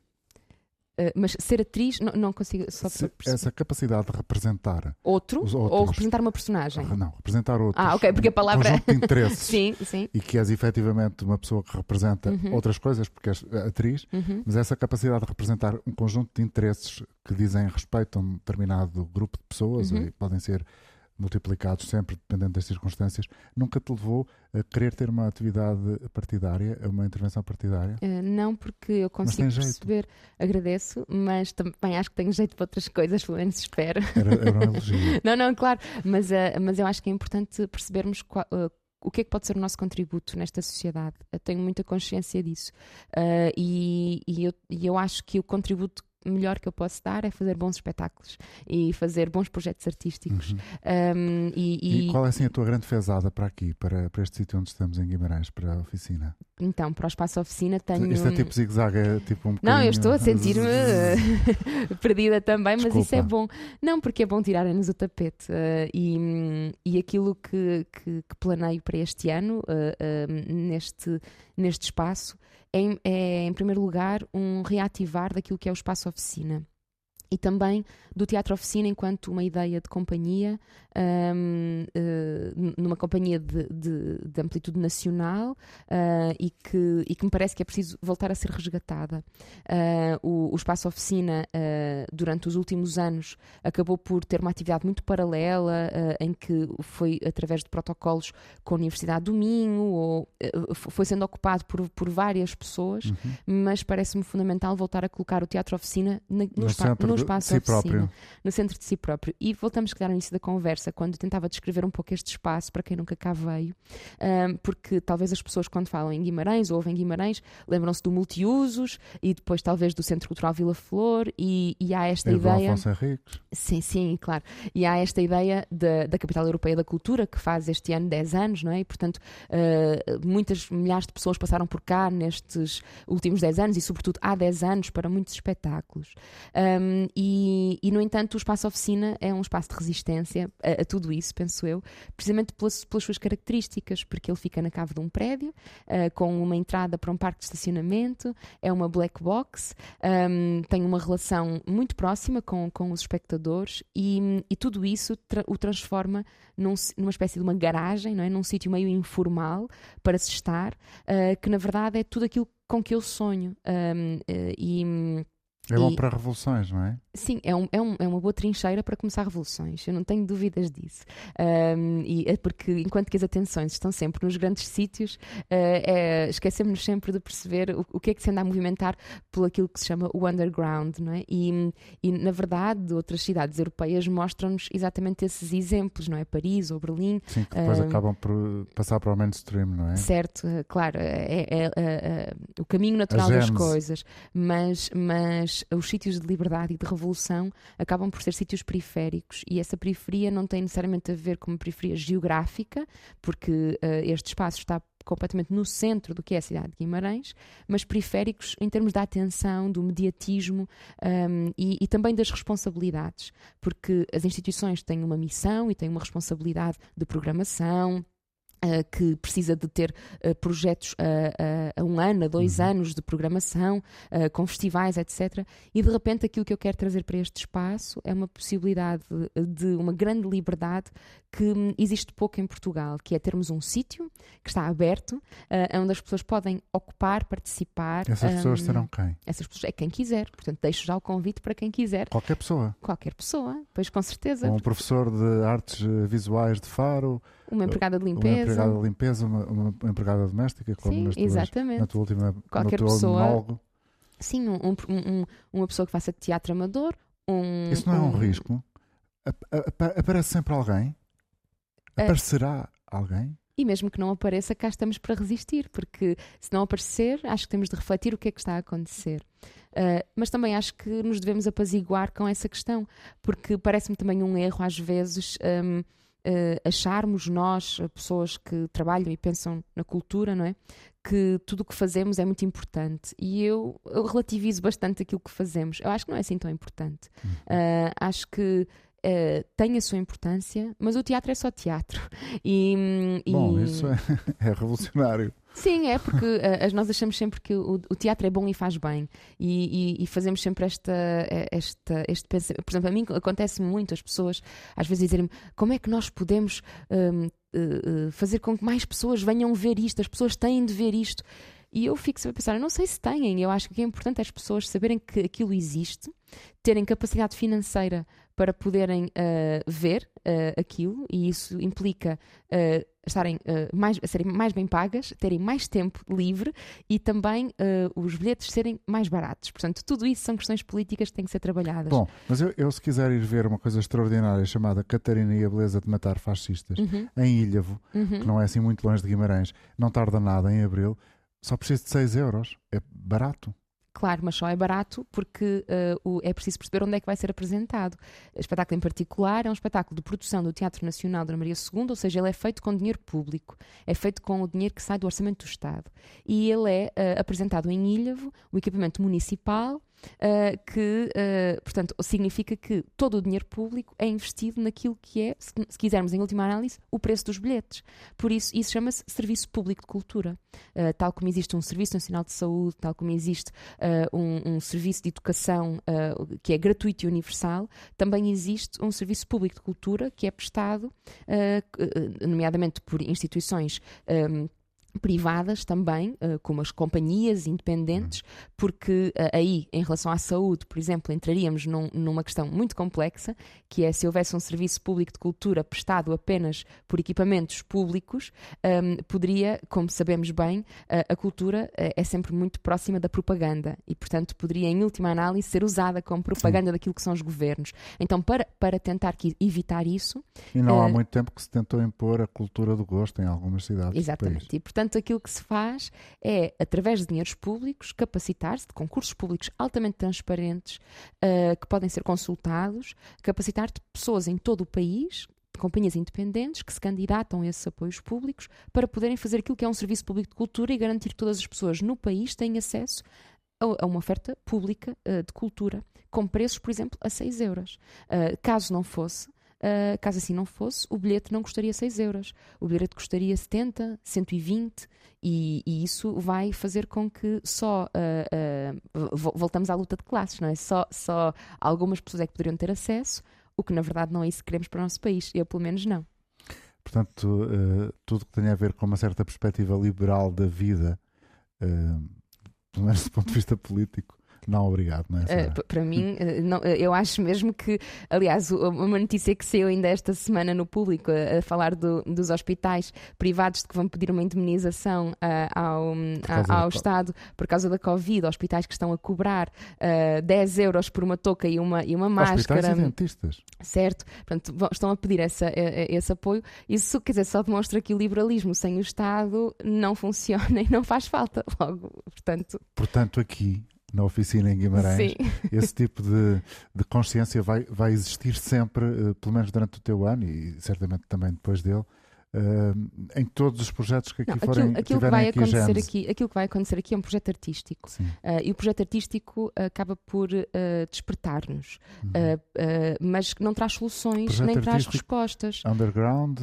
Eh, mas ser atriz, não, não consigo. Só Se- essa capacidade de representar, Outro, ou representar uma personagem. não, representar outros, Ah, ok, porque a um palavra- conjunto de (laughs) interesses Sim, sim. e que és efetivamente uma pessoa que representa Uhum. outras coisas, porque és atriz, Uhum. Mas essa capacidade de representar um conjunto de interesses que dizem respeito a um determinado grupo de pessoas Uhum. e podem ser multiplicados sempre dependendo das circunstâncias, nunca te levou a querer ter uma atividade partidária, uma intervenção partidária? Eh, não, porque eu consigo perceber, agradeço, mas também acho que tenho jeito para outras coisas, pelo menos espero. Era, era um (laughs) elogio. Não, não, claro, mas, eh, mas eu acho que é importante percebermos qual- eh, o que é que pode ser o nosso contributo nesta sociedade. Eu tenho muita consciência disso. Eh, e, e eu, e eu acho que o contributo melhor que eu posso dar é fazer bons espetáculos e fazer bons projetos artísticos. Uhum. Um, e, E, e- qual é assim a tua grande fezada para aqui, para, para este sítio onde estamos em Guimarães, para a oficina? então, para o espaço oficina tenho. Isto é tipo zigue-zague, é tipo um Não, eu bocadinho- estou a sentir-me (laughs) perdida também, mas isso é Desculpa. bom. Não, porque é bom tirarem-nos o tapete. eh, e, e aquilo que, que, que planeio para este ano, eh, eh, neste, neste espaço, é, em- primeiro lugar, um reativar daquilo que é o espaço oficina. E também do teatro oficina enquanto uma ideia de companhia, um, uh, numa companhia de, de, de amplitude nacional uh, e, que, e que me parece que é preciso voltar a ser resgatada. Uh, o, o, espaço oficina, durante os últimos anos, acabou por ter uma atividade muito paralela, em que foi através de protocolos com a Universidade do Minho, ou foi sendo ocupado por, por várias pessoas, uhum. mas parece-me fundamental voltar a colocar o teatro oficina na, no, no, spa, no espaço si próprio. no centro de si próprio. E voltamos, a ao início da conversa, quando tentava descrever um pouco este espaço, para quem nunca cá veio, um, porque talvez as pessoas, quando falam em Guimarães ou ouvem Guimarães, lembram-se do multiusos e depois, talvez, do Centro Cultural Vila Flor, e, e há esta e ideia. Afonso Henriques. Sim, sim, claro. E há esta ideia da, da Capital Europeia da Cultura, que faz este ano 10 anos, não é? E, portanto, uh, muitas milhares de pessoas passaram por cá nestes últimos 10 anos e, sobretudo, há 10 anos para muitos espetáculos. Um, e, e, no entanto, o espaço oficina é um espaço de resistência a, a tudo isso, penso eu, precisamente pelas, pelas, suas características, porque ele fica na cave de um prédio, uh, com uma entrada para um parque de estacionamento, é uma black box, um, tem uma relação muito próxima com, com os espectadores e, e tudo isso tra o transforma num, numa espécie de uma garagem, não é? num sítio meio informal para se estar, uh, que na verdade é tudo aquilo com que eu sonho. Um, uh, e é bom e, para revoluções, não é? Sim, é, um, é, um, é, uma boa trincheira para começar revoluções, eu não tenho dúvidas disso. Um, e é porque enquanto que as atenções estão sempre nos grandes sítios, uh, é, esquecemos sempre de perceber o, o, que é que se anda a movimentar por aquilo que se chama o underground, não é? E, e na verdade, outras cidades europeias mostram-nos exatamente esses exemplos, não é? Paris ou Berlim. Sim, que depois acabam por passar para o mainstream, não é? Certo, claro, é, é, é o caminho natural das coisas, mas, mas os sítios de liberdade e de revolução acabam por ser sítios periféricos. E essa periferia não tem necessariamente a ver com uma periferia geográfica, porque uh, este espaço está completamente no centro do que é a cidade de Guimarães, mas periféricos em termos da atenção, do mediatismo um, e, e, também das responsabilidades, porque as instituições têm uma missão e têm uma responsabilidade de programação, que precisa de ter uh, projetos a, um ano, a dois uhum. anos de programação, com festivais, etc. E de repente aquilo que eu quero trazer para este espaço é uma possibilidade de, uma grande liberdade que hum, existe pouco em Portugal, que é termos um sítio que está aberto, onde as pessoas podem ocupar, participar. Essas pessoas serão quem? Essas pessoas é quem quiser. Portanto, deixo já o convite para quem quiser. Qualquer pessoa. Qualquer pessoa, pois com certeza. um professor de artes visuais de Faro uma empregada de limpeza. Uma empregada de limpeza, uma, uma empregada doméstica, como Sim, nas tuas, exatamente. na tua última Qualquer pessoa. Monólogo. Sim, um, um, uma pessoa que faça teatro amador. Um, Isso não é um, risco? Aparece sempre alguém? Aparecerá alguém? E mesmo que não apareça, cá estamos para resistir, porque se não aparecer, acho que temos de refletir o que é que está a acontecer. Uh, mas também acho que nos devemos apaziguar com essa questão, porque parece-me também um erro, às vezes, um, uh, acharmos nós, pessoas que trabalham e pensam na cultura, não é? Que tudo o que fazemos é muito importante. E eu, eu, relativizo bastante aquilo que fazemos. Eu acho que não é assim tão importante. Uh, acho que Uh, tem a sua importância, mas o teatro é só teatro. (laughs) E, Bom, isso é, (laughs) é revolucionário. Sim, é porque (laughs) uh, nós achamos sempre que o, o, teatro é bom e faz bem e, e, e fazemos sempre esta, esta, este pensamento. Por exemplo, a mim acontece muito as pessoas às vezes dizerem-me como é que nós podemos uh, eh, fazer com que mais pessoas venham ver isto, as pessoas têm de ver isto. E eu fico sempre a pensar, eu não sei se têm, eu acho que o é importante é as pessoas saberem que aquilo existe, terem capacidade financeira para poderem uh, ver uh, aquilo, e isso implica uh, estarem mais, serem mais bem pagas, terem mais tempo livre e também os bilhetes serem mais baratos. Portanto, tudo isso são questões políticas que têm que ser trabalhadas. Bom, mas eu, eu se quiser ir ver uma coisa extraordinária chamada Catarina e a Beleza de Matar Fascistas, uhum. em Ilhavo, uhum. que não é assim muito longe de Guimarães, não tarda nada em abril, só preciso de 6 euros. É barato. Claro, mas só é barato porque uh, o, é preciso perceber onde é que vai ser apresentado. O espetáculo em particular é um espetáculo de produção do Teatro Nacional Dona Maria II, ou seja, ele é feito com dinheiro público, é feito com o dinheiro que sai do Orçamento do Estado. E ele é uh, apresentado em Ilhavo, o equipamento municipal, uh, que, uh, portanto, significa que todo o dinheiro público é investido naquilo que é, se, se quisermos, em última análise, o preço dos bilhetes. Por isso, isso chama-se Serviço Público de Cultura. Uh, tal como existe um Serviço Nacional de Saúde, tal como existe um, um, serviço de educação que é gratuito e universal, também existe um Serviço Público de Cultura que é prestado, nomeadamente por instituições. Um, privadas também, uh, como as companhias independentes, porque uh, aí, em relação à saúde, por exemplo, entraríamos num, numa questão muito complexa, que é se houvesse um serviço público de cultura prestado apenas por equipamentos públicos, um, poderia, como sabemos bem, uh, a cultura é sempre muito próxima da propaganda e, portanto, poderia, em última análise, ser usada como propaganda Sim. daquilo que são os governos. Então, para, para tentar evitar isso... E não há muito tempo que se tentou impor a cultura do gosto em algumas cidades Exatamente. E, portanto, aquilo que se faz é, através de dinheiros públicos, capacitar-se de concursos públicos altamente transparentes, uh, que podem ser consultados, capacitar de pessoas em todo o país, companhias independentes que se candidatam a esses apoios públicos para poderem fazer aquilo que é um serviço público de cultura e garantir que todas as pessoas no país têm acesso a, uma oferta pública uh, de cultura, com preços, por exemplo, a 6 euros. Uh, caso não fosse, Uh, caso assim não fosse, o bilhete não custaria 6 euros. O bilhete custaria 70, 120 e, e isso vai fazer com que só uh, uh, voltamos à luta de classes, não é? Só, só algumas pessoas é que poderiam ter acesso, o que na verdade não é isso que queremos para o nosso país. Eu, pelo menos, não. Portanto, tudo que tem a ver com uma certa perspectiva liberal da vida, pelo menos do ponto de vista político, não, obrigado. Não é uh, para mim, uh, não, uh, eu acho mesmo que, aliás, uma notícia que saiu ainda esta semana no público a, a falar do, dos hospitais privados de que vão pedir uma indemnização ao, a, ao Estado por causa da Covid, hospitais que estão a cobrar 10 euros por uma touca e uma, e uma máscara. Hospitais e dentistas. Certo, portanto, estão a pedir essa, esse apoio. Isso, quer dizer, só demonstra que o liberalismo sem o Estado não funciona (laughs) e não faz falta. Logo, portanto. Portanto, aqui na oficina em Guimarães, Sim. (laughs) esse tipo de, de consciência vai, vai existir sempre, uh, pelo menos durante o teu ano e certamente também depois dele. Uh, em todos os projetos que aqui não, forem aquilo, aquilo que vai acontecer aqui aquilo que vai acontecer aqui é um projeto artístico uh, e o projeto artístico acaba por despertar-nos uhum. mas não traz soluções projeto nem traz respostas underground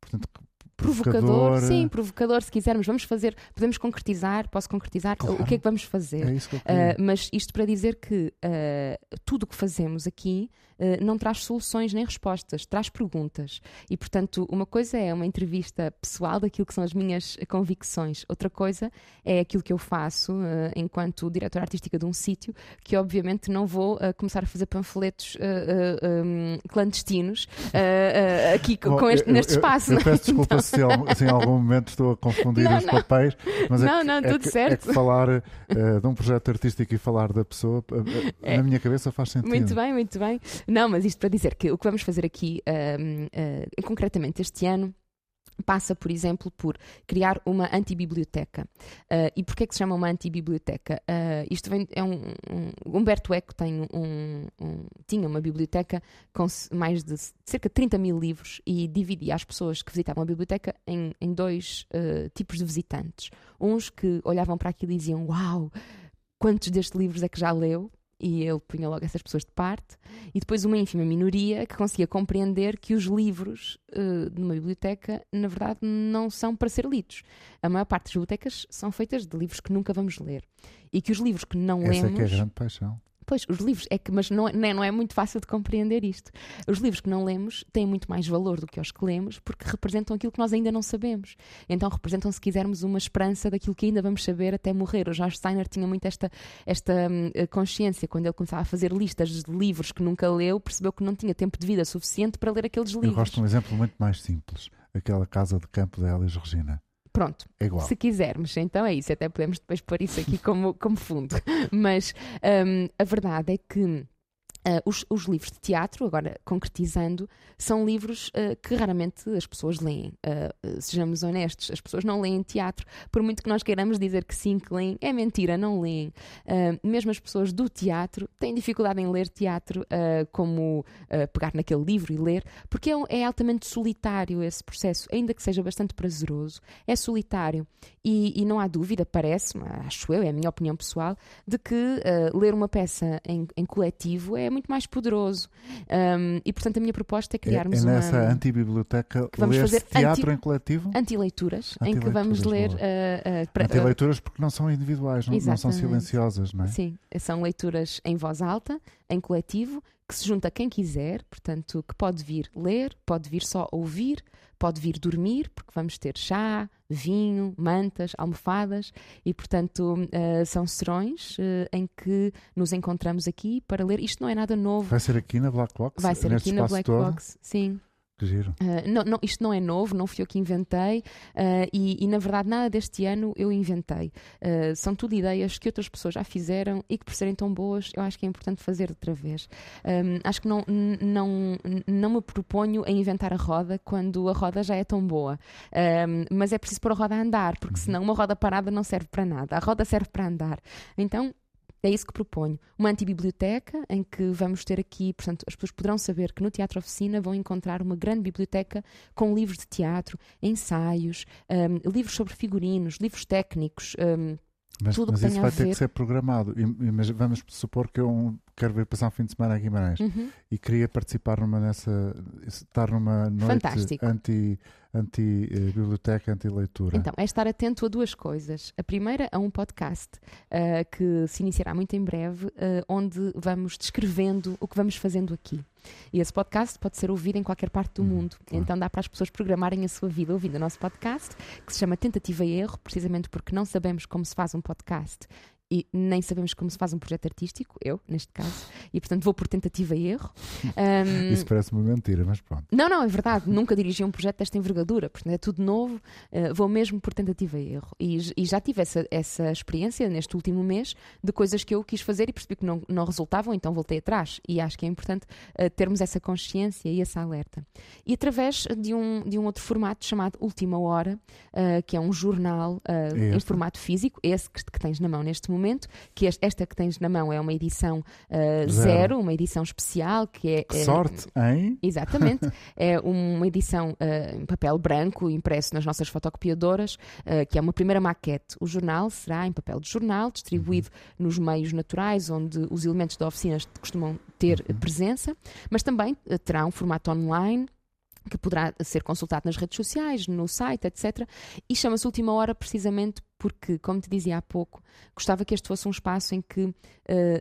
portanto provocador, sim, provocador, se quisermos, vamos fazer, podemos concretizar, posso concretizar claro. o que é que vamos fazer. É isso que eu uh, mas isto para dizer que uh, tudo o que fazemos aqui uh, não traz soluções nem respostas, traz perguntas. E, portanto, uma coisa é uma entrevista pessoal daquilo que são as minhas convicções, outra coisa é aquilo que eu faço enquanto diretora artística de um sítio, que obviamente não vou começar a fazer panfletos um, clandestinos aqui Bom, com este, eu, neste eu, espaço. Eu, eu peço desculpa então... se, se, em algum momento estou a confundir não, os não. papéis, mas é não, é, não, que, tudo é, que, certo. é que falar uh, de um projeto artístico e falar da pessoa, uh, é. na minha cabeça faz sentido. Muito bem, muito bem. Não, mas isto para dizer que o que vamos fazer aqui, uh, concretamente este ano, passa, por exemplo, por criar uma antibiblioteca. Uh, e porquê que se chama uma antibiblioteca? Uh, isto vem, é um, um, Humberto Eco tem um, um, tinha uma biblioteca com mais de cerca de 30 mil livros e dividia as pessoas que visitavam a biblioteca em, em dois uh, tipos de visitantes. Uns que olhavam para aquilo e diziam, uau, quantos destes livros é que já leu? E ele punha logo essas pessoas de parte, e depois uma ínfima minoria que conseguia compreender que os livros uh, de uma biblioteca, na verdade, não são para ser lidos. A maior parte das bibliotecas são feitas de livros que nunca vamos ler. E que os livros que não Essa lemos. É que é a grande paixão. Pois, os livros, é que, mas não, é, não é muito fácil de compreender isto. Os livros que não lemos têm muito mais valor do que os que lemos porque representam aquilo que nós ainda não sabemos. Então representam, se quisermos, uma esperança daquilo que ainda vamos saber até morrer. O George Steiner tinha muito esta, esta hum, consciência quando ele começava a fazer listas de livros que nunca leu, percebeu que não tinha tempo de vida suficiente para ler aqueles livros. Eu gosto de um exemplo muito mais simples. Aquela casa de campo da Elis Regina. Pronto, é igual. se quisermos, então é isso. Até podemos depois pôr isso aqui como, como fundo. (laughs) Mas um, a verdade é que Uh, os, os, livros de teatro, agora concretizando, são livros uh, que raramente as pessoas leem. Uh, sejamos honestos, as pessoas não leem teatro. Por muito que nós queiramos dizer que sim, que leem, é mentira, não leem. mesmo as pessoas do teatro têm dificuldade em ler teatro, como pegar naquele livro e ler, porque é, é, altamente solitário esse processo, ainda que seja bastante prazeroso, é solitário. E, e não há dúvida, parece-me, acho eu, é a minha opinião pessoal, de que ler uma peça em, em coletivo é muito mais poderoso. Um, e portanto a minha proposta é criarmos é, é nessa uma. antibiblioteca que vamos fazer teatro anti, em coletivo? Antileituras, anti em que vamos ler. Uh, uh, pra, antileituras porque não são individuais, não, não, são silenciosas, não é? Sim, são leituras em voz alta, em coletivo, que se junta quem quiser, portanto, que pode vir ler, pode vir só ouvir, pode vir dormir, porque vamos ter chá, vinho, mantas, almofadas e, portanto, uh, são serões uh, em que nos encontramos aqui para ler. Isto não é nada novo. Vai ser aqui na Black Box? Vai ser aqui na Black todo? Box, sim. Que giro. Uh, não, não, isto não é novo, não fui eu que inventei uh, e, e, na verdade, nada deste ano eu inventei. Uh, são tudo ideias que outras pessoas já fizeram e que, por serem tão boas, eu acho que é importante fazer outra vez. Um, acho que não, não, não me proponho a inventar a roda quando a roda já é tão boa. Um, mas é preciso pôr a roda a andar, porque uhum. senão uma roda parada não serve para nada. A roda serve para andar. Então, é isso que proponho. Uma antibiblioteca em que vamos ter aqui, portanto, as pessoas poderão saber que no Teatro Oficina vão encontrar uma grande biblioteca com livros de teatro, ensaios, um, livros sobre figurinos, livros técnicos. Um, mas, tudo mas isso vai ter que ser programado. E, mas vamos supor que eu quero vir passar um fim de semana a Guimarães uhum. e queria participar numa nessa. estar numa noite Fantástico. anti anti-biblioteca, anti-leitura. Então, é estar atento a duas coisas. A primeira, a um podcast uh, que se iniciará muito em breve, uh, onde vamos descrevendo o que vamos fazendo aqui. E esse podcast pode ser ouvido em qualquer parte do hum, mundo. Claro. Então dá para as pessoas programarem a sua vida ouvindo o nosso podcast, que se chama Tentativa e Erro, precisamente porque não sabemos como se faz um podcast e nem sabemos como se faz um projeto artístico, eu, neste caso, e portanto vou por tentativa e erro. (laughs) Um, Isso parece uma mentira, mas pronto. Não, não, é verdade, nunca dirigi um projeto desta envergadura, portanto é tudo novo, uh, vou mesmo por tentativa e erro. E, e, já tive essa, essa experiência neste último mês de coisas que eu quis fazer e percebi que não, não resultavam, então voltei atrás. E acho que é importante uh, termos essa consciência e essa alerta. E através de um, de um outro formato chamado Última Hora, uh, que é um jornal em formato físico, esse que, que tens na mão neste momento momento, que esta que tens na mão é uma edição uh, zero. zero. uma edição especial que é. Que sorte, hein? Exatamente. (laughs) é uma edição uh, em papel branco, impresso nas nossas fotocopiadoras, uh, que é uma primeira maquete. O jornal será em papel de jornal, distribuído uhum. nos meios naturais onde os elementos da oficina costumam ter uhum. presença, mas também terá um formato online que poderá ser consultado nas redes sociais, no site, etc. E chama-se Última Hora precisamente porque, como te dizia há pouco, gostava que este fosse um espaço em que uh,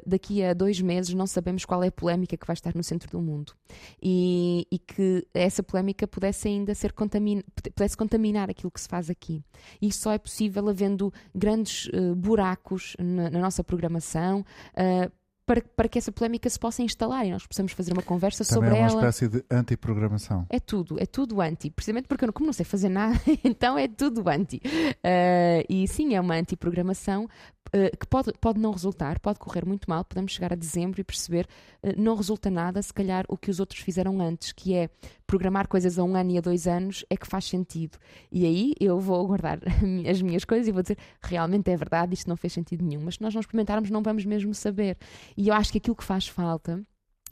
daqui a dois meses não sabemos qual é a polémica que vai estar no centro do mundo e, e que essa polémica pudesse ainda ser pudesse contaminar aquilo que se faz aqui. E isso só é possível havendo grandes uh, buracos na, na, nossa programação. Uh, para, para que essa polémica se possa instalar e nós possamos fazer uma conversa Também sobre ela. é uma ela. espécie de antiprogramação. É tudo, é tudo anti. Precisamente porque eu, como não sei fazer nada, (laughs) então é tudo anti. Uh, e sim, é uma antiprogramação eh, que pode, pode não resultar, pode correr muito mal, podemos chegar a dezembro e perceber uh, não resulta nada, se calhar o que os outros fizeram antes, que é programar coisas a um ano e a dois anos, é que faz sentido. E aí eu vou guardar (laughs) as minhas coisas e vou dizer realmente é verdade, isto não fez sentido nenhum. Mas se nós não experimentarmos, não vamos mesmo saber. E eu acho que aquilo que faz falta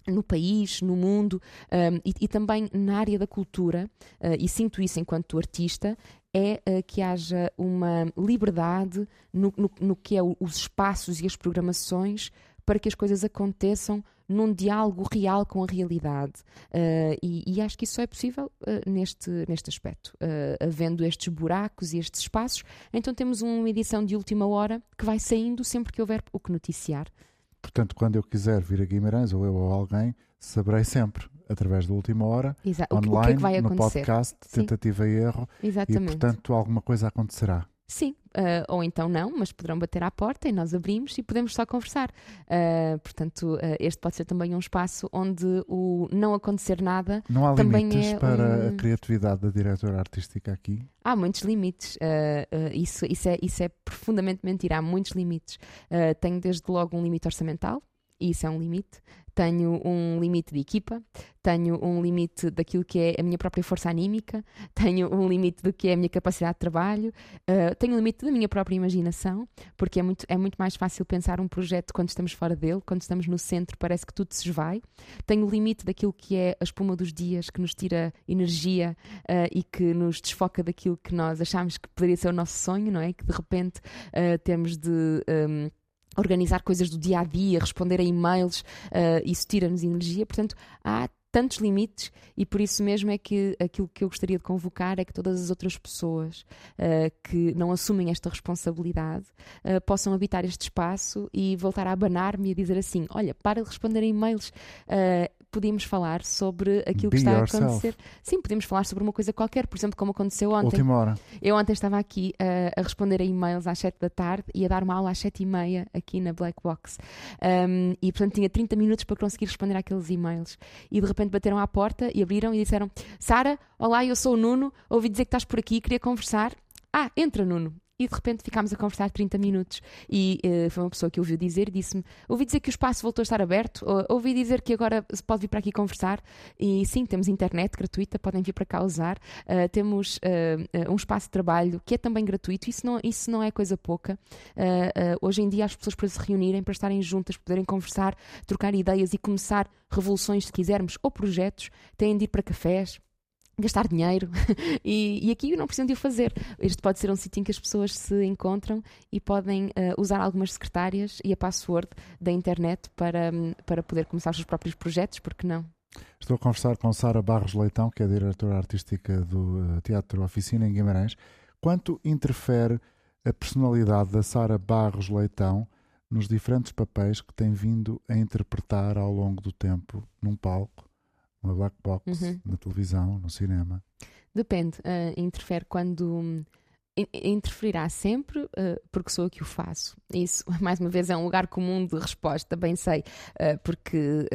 no país, no mundo um, e, e, também na área da cultura, uh, e sinto isso enquanto artista, é uh, que haja uma liberdade no, no, no que é os espaços e as programações para que as coisas aconteçam num diálogo real com a realidade. Uh, e, e, acho que isso só é possível uh, neste, neste aspecto. Uh, havendo estes buracos e estes espaços, então temos uma edição de última hora que vai saindo sempre que houver o que noticiar. Portanto, quando eu quiser vir a Guimarães, ou eu ou alguém, saberei sempre através da última hora, Exato. online, o que é que vai no podcast, Sim. tentativa e erro, Exatamente. e portanto alguma coisa acontecerá. Sim, uh, ou então não, mas poderão bater à porta e nós abrimos e podemos só conversar. Uh, portanto, uh, este pode ser também um espaço onde o não acontecer nada. Não há também limites é para um... a criatividade da diretora artística aqui? Há muitos limites. isso, isso, é, isso é profundamente mentira. Há muitos limites. tenho desde logo um limite orçamental e isso é um limite. Tenho um limite de equipa, tenho um limite daquilo que é a minha própria força anímica, tenho um limite do que é a minha capacidade de trabalho, uh, tenho um limite da minha própria imaginação, porque é muito, é muito mais fácil pensar um projeto quando estamos fora dele, quando estamos no centro, parece que tudo se esvai. Tenho o limite daquilo que é a espuma dos dias, que nos tira energia uh, e que nos desfoca daquilo que nós achamos que poderia ser o nosso sonho, não é? Que de repente uh, temos de. Um, organizar coisas do dia a dia, responder a e-mails, uh, isso tira-nos energia. Portanto, há tantos limites e por isso mesmo é que aquilo que eu gostaria de convocar é que todas as outras pessoas uh, que não assumem esta responsabilidade uh, possam habitar este espaço e voltar a abanar-me e a dizer assim: olha, para de responder a e-mails. Uh, podíamos falar sobre aquilo Be que está yourself. a acontecer. Sim, podíamos falar sobre uma coisa qualquer, por exemplo, como aconteceu ontem. Última hora. Eu ontem estava aqui uh, a responder a e-mails às 7 da tarde e a dar uma aula às 7 e meia aqui na Black Box. Um, e portanto tinha 30 minutos para conseguir responder àqueles e-mails. E de repente bateram à porta e abriram e disseram: Sara, olá, eu sou o Nuno, ouvi dizer que estás por aqui, queria conversar. Ah, entra, Nuno e de repente ficámos a conversar 30 minutos. E uh, foi uma pessoa que ouviu dizer, disse-me: Ouvi dizer que o espaço voltou a estar aberto, ouvi dizer que agora se pode vir para aqui conversar. E sim, temos internet gratuita, podem vir para cá usar. Uh, temos uh, um espaço de trabalho que é também gratuito, isso não, isso não é coisa pouca. hoje em dia, as pessoas para se reunirem, para estarem juntas, poderem conversar, trocar ideias e começar revoluções, se quisermos, ou projetos, têm de ir para cafés, gastar dinheiro (laughs) e, e, aqui não precisam de o fazer. Este pode ser um sítio em que as pessoas se encontram e podem uh, usar algumas secretárias e a password da internet para, para poder começar os seus próprios projetos, porque não? Estou a conversar com Sara Barros Leitão, que é diretora artística do uh, Teatro Oficina em Guimarães. Quanto interfere a personalidade da Sara Barros Leitão nos diferentes papéis que tem vindo a interpretar ao longo do tempo num palco uma black box uhum. na televisão, no cinema? Depende. Uh, interfere quando. Interferirá sempre uh, porque sou eu que o faço. Isso, (laughs) mais uma vez, é um lugar comum de resposta, bem sei, uh, porque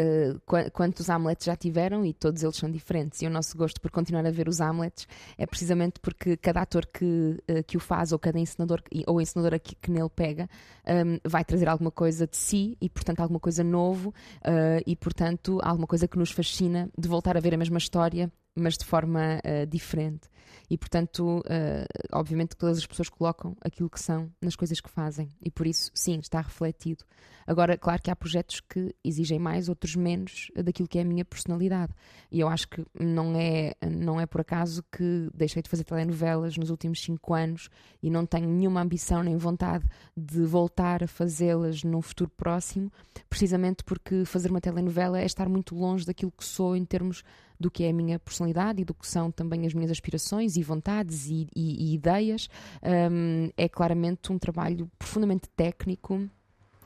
qu quantos Hamlets já tiveram e todos eles são diferentes. E o nosso gosto por continuar a ver os Hamlets é precisamente porque cada ator que, que o faz ou cada encenador ou encenadora que, que nele pega um, vai trazer alguma coisa de si e, portanto, alguma coisa novo e, portanto, alguma coisa que nos fascina de voltar a ver a mesma história mas de forma uh, diferente. E, portanto, uh, obviamente, todas as pessoas colocam aquilo que são nas coisas que fazem. E por isso, sim, está refletido. Agora, claro que há projetos que exigem mais, outros menos daquilo que é a minha personalidade. E eu acho que não é, não é por acaso que deixei de fazer telenovelas nos últimos cinco anos e não tenho nenhuma ambição nem vontade de voltar a fazê-las num futuro próximo, precisamente porque fazer uma telenovela é estar muito longe daquilo que sou em termos do que é a minha personalidade e do que são também as minhas aspirações e vontades e, e, e ideias. Um, é claramente um trabalho profundamente técnico.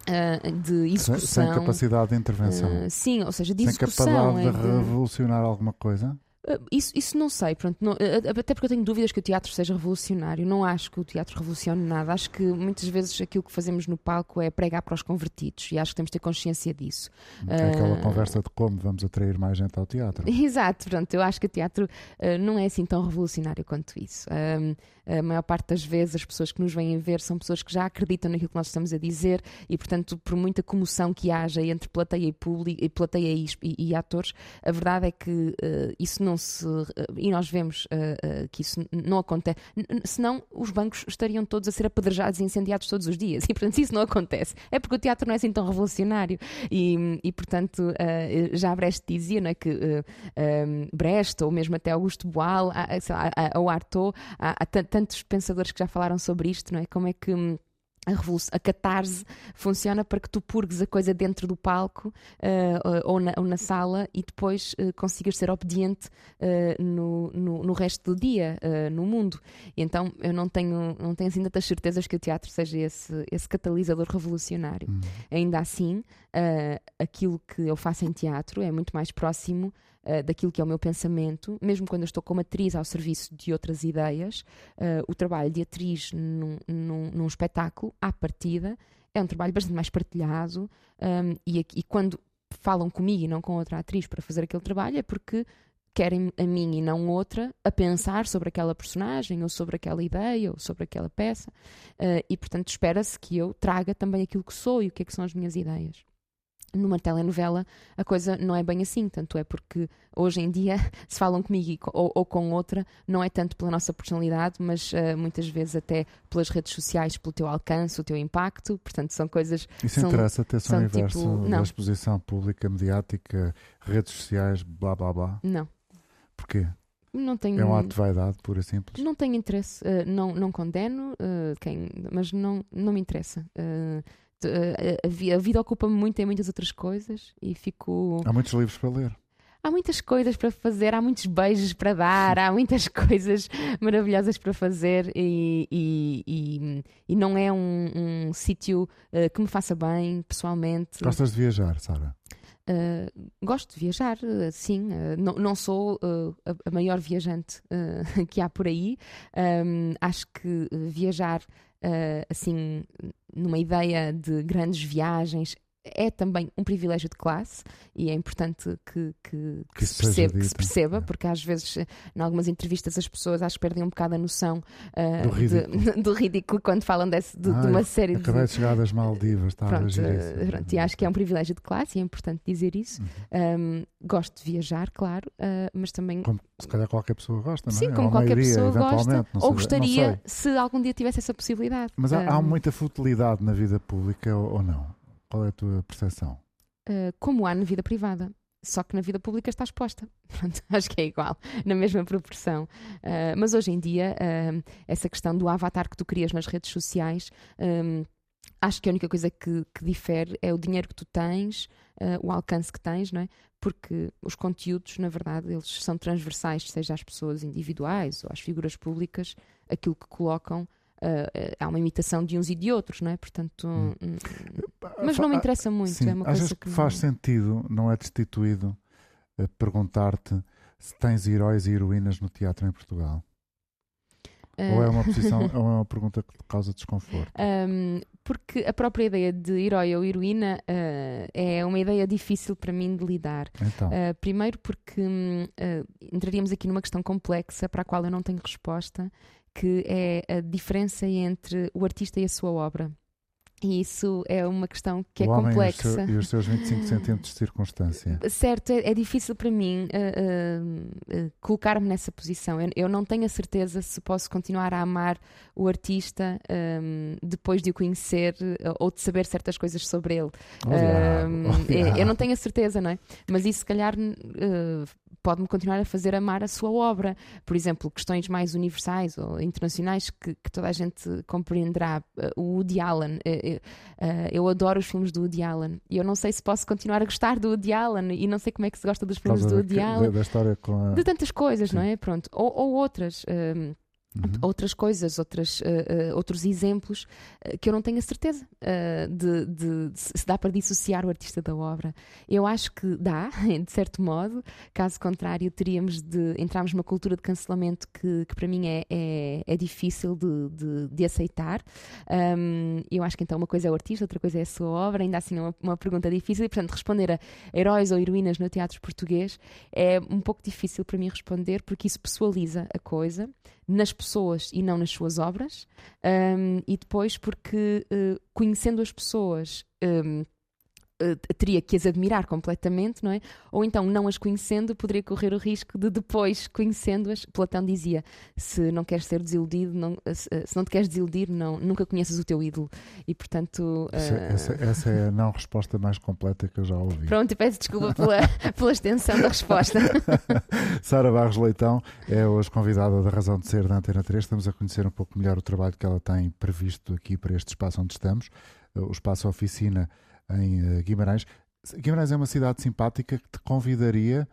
Uh, de execução. Sem, sem, capacidade de intervenção. Uh, sim, ou seja, de sem execução. Sem capacidade de, é de revolucionar alguma coisa? Ah, isso, isso não sei, pronto, não, ah, até porque eu tenho dúvidas que o teatro seja revolucionário. Não acho que o teatro revolucione nada. Acho que muitas vezes aquilo que fazemos no palco é pregar para os convertidos e acho que temos de ter consciência disso. É aquela uh... conversa de como vamos atrair mais gente ao teatro. (laughs) Exato, pronto, eu acho que o teatro uh, não é assim tão revolucionário quanto isso. Uh, a maior parte das vezes as pessoas que nos vêm ver são pessoas que já acreditam naquilo que nós estamos a dizer e, portanto, por muita comoção que haja entre plateia e público, plateia e, e, e atores, a verdade é que isso não se. e nós vemos que isso não acontece. Senão os bancos estariam todos a ser apedrejados e incendiados todos os dias. (laughs) E, portanto, isso não acontece, é porque o teatro não é assim tão revolucionário. E, e portanto, já Brecht dizia não é, que Brecht, ou mesmo até Augusto Boal, ou Artaud, há, há tantos pensadores que já falaram sobre isto, não é? Como é que a, a catarse funciona para que tu purgues a coisa dentro do palco uh, ou, na, ou, na, sala e depois uh, consigas ser obediente uh, no, no, no, resto do dia, no mundo. E então eu não tenho, não tenho assim tantas certezas que o teatro seja esse, esse catalisador revolucionário. Hum. Ainda assim, aquilo que eu faço em teatro é muito mais próximo uh, daquilo que é o meu pensamento, mesmo quando eu estou como atriz ao serviço de outras ideias, uh, o trabalho de atriz num, num, num, espetáculo, à partida, é um trabalho bastante mais partilhado um, e, e quando falam comigo e não com outra atriz para fazer aquele trabalho é porque querem a mim e não outra a pensar sobre aquela personagem ou sobre aquela ideia ou sobre aquela peça uh, e portanto espera-se que eu traga também aquilo que sou e o que é que são as minhas ideias. Numa telenovela a coisa não é bem assim, tanto é porque hoje em dia (laughs) se falam comigo co- ou, ou com outra, não é tanto pela nossa personalidade, mas eh, muitas vezes até pelas redes sociais, pelo teu alcance, o teu impacto, portanto são coisas Isso São- interessa ter-se ao são universo tipo- da exposição pública, mediática, redes sociais, blá blá blá. não, Porquê? não tenho É um ato de vaidade, pura e simples. Não tenho interesse, eh, não, não condeno, eh, quem, mas não, não me interessa. Eh, t- eh, a, vi- a vida ocupa-me muito em muitas outras coisas e fico. Há muitos livros para ler. Há muitas coisas para fazer, há muitos beijos para dar, há muitas (laughs) coisas maravilhosas para fazer e, e, e- e não é um, um sítio eh, que me faça bem pessoalmente. Gostas de viajar, Sara? Uh, gosto de viajar, uh, sim. Uh, não, não sou uh, a, a maior viajante uh, (laughs) que há por aí. Um, acho que uh, viajar, uh, assim, numa ideia de grandes viagens, é também um privilégio de classe e é importante que, que, Que se, isso seja perceba, que se dito. perceba, É. porque às vezes, em algumas entrevistas, as pessoas acho que perdem um bocado a noção uh, Do ridículo. de- (laughs) do ridículo quando falam desse, de, de Ai, uma série de. Acabei de chegar das Maldivas, a Pronto, eh, isso. pronto, e acho que é um privilégio de classe e é importante dizer isso. Uhum. Um, gosto de viajar, claro, uh, mas também. Como se calhar qualquer pessoa gosta, não é? Sim, como a qualquer maioria, pessoa gosta, ou gostaria se algum dia tivesse essa possibilidade. Mas há, há Um, muita futilidade na vida pública ou, ou não? Qual é a tua percepção? uh, como há na vida privada. Só que na vida pública está exposta. (laughs) Acho que é igual, na mesma proporção. Uh, mas hoje em dia, um, essa questão do avatar que tu crias nas redes sociais, um, acho que a única coisa que, que difere é o dinheiro que tu tens, uh, o alcance que tens, não é? Porque os conteúdos, na verdade, eles são transversais, seja às pessoas individuais ou às figuras públicas, aquilo que colocam. Uh, uh, há uma imitação de uns e de outros, não é? Portanto, Hum. hum, mas não me Ah, interessa muito. Sim, é uma achas coisa que que faz sentido, não é destituído, eh, perguntar-te se tens heróis e heroínas no teatro em Portugal? Ou é uma posição, (laughs) ou é uma pergunta que te causa desconforto? Um, porque a própria ideia de herói ou heroína uh, é uma ideia difícil para mim de lidar. Então, Uh, primeiro, porque hum, uh, entraríamos aqui numa questão complexa para a qual eu não tenho resposta, que é a diferença entre o artista e a sua obra. E isso é uma questão que é o homem complexa. E os, seu- e os seus 25 centímetros de circunstância. Certo, é, é difícil para mim uh, uh, uh, colocar-me nessa posição. Eu, eu não tenho a certeza se posso continuar a amar o artista um, depois de o conhecer ou de saber certas coisas sobre ele. Um, é- eu não tenho a certeza, não é? Mas isso, se calhar, pode-me continuar a fazer amar a sua obra. Por exemplo, questões mais universais ou internacionais que, que toda a gente compreenderá. O Woody Allen. uh, uh, uh, eu adoro os filmes do Woody Allen. E eu não sei se posso continuar a gostar do Woody Allen. E não sei como é que se gosta dos filmes do Woody da, Allen. da história com a. De tantas coisas, Sim. não é? Pronto. Ou, ou outras. um, Uhum. outras coisas, outras, uh, uh, outros exemplos uh, que eu não tenho a certeza de, de- de se dá para dissociar o artista da obra. Eu acho que dá, (laughs) de certo modo, caso contrário, teríamos de entrarmos numa cultura de cancelamento que, que para mim é, é, é difícil de, de, de aceitar. Um, eu acho que então uma coisa é o artista, outra coisa é a sua obra, ainda assim é uma, uma pergunta difícil, e portanto responder a heróis ou heroínas no teatro português é um pouco difícil para mim responder, porque isso pessoaliza a coisa nas pessoas e não nas suas obras, um, e depois porque uh, conhecendo as pessoas. um, uh, teria que as admirar completamente, não é? Ou então, não as conhecendo, poderia correr o risco de depois, conhecendo-as, Platão dizia: se não queres ser desiludido, não- se, se não te queres desiludir, não, nunca conheces o teu ídolo. E portanto. Essa, uh, essa- essa é a não resposta mais completa que eu já ouvi. Pronto, e peço desculpa pela, (laughs) pela extensão da resposta. (laughs) Sara Barros Leitão é hoje convidada da Razão de Ser da Antena 3. Estamos a conhecer um pouco melhor o trabalho que ela tem previsto aqui para este espaço onde estamos, eh, o espaço oficina em eh, Guimarães. Guimarães é uma cidade simpática que te convidaria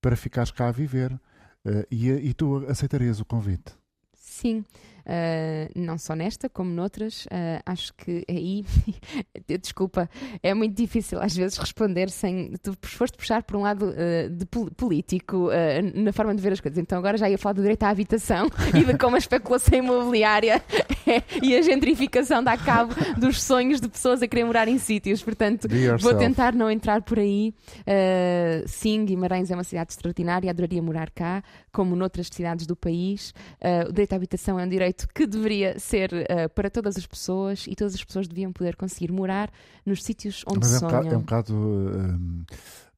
para ficares cá a viver. Eh, E, e tu aceitarias o convite? Sim, ah, não só nesta, como noutras, ah, acho que aí, (laughs) desculpa, é muito difícil às vezes responder sem. Tu foste puxar por um lado ah, de pol- político na forma de ver as coisas. Então agora já ia falar do direito à habitação (laughs) e de como a especulação imobiliária (laughs) e a gentrificação dá cabo dos sonhos de pessoas a querer morar em sítios. Portanto. Vou tentar não entrar por aí. Uh, sim, Guimarães é uma cidade extraordinária, adoraria morar cá, como noutras cidades do país. Uh, o direito à habitação é um direito direito que deveria ser uh, para todas as pessoas e todas as pessoas deviam poder conseguir morar nos sítios onde Mas é um, sonham. bocado, é um bocado um,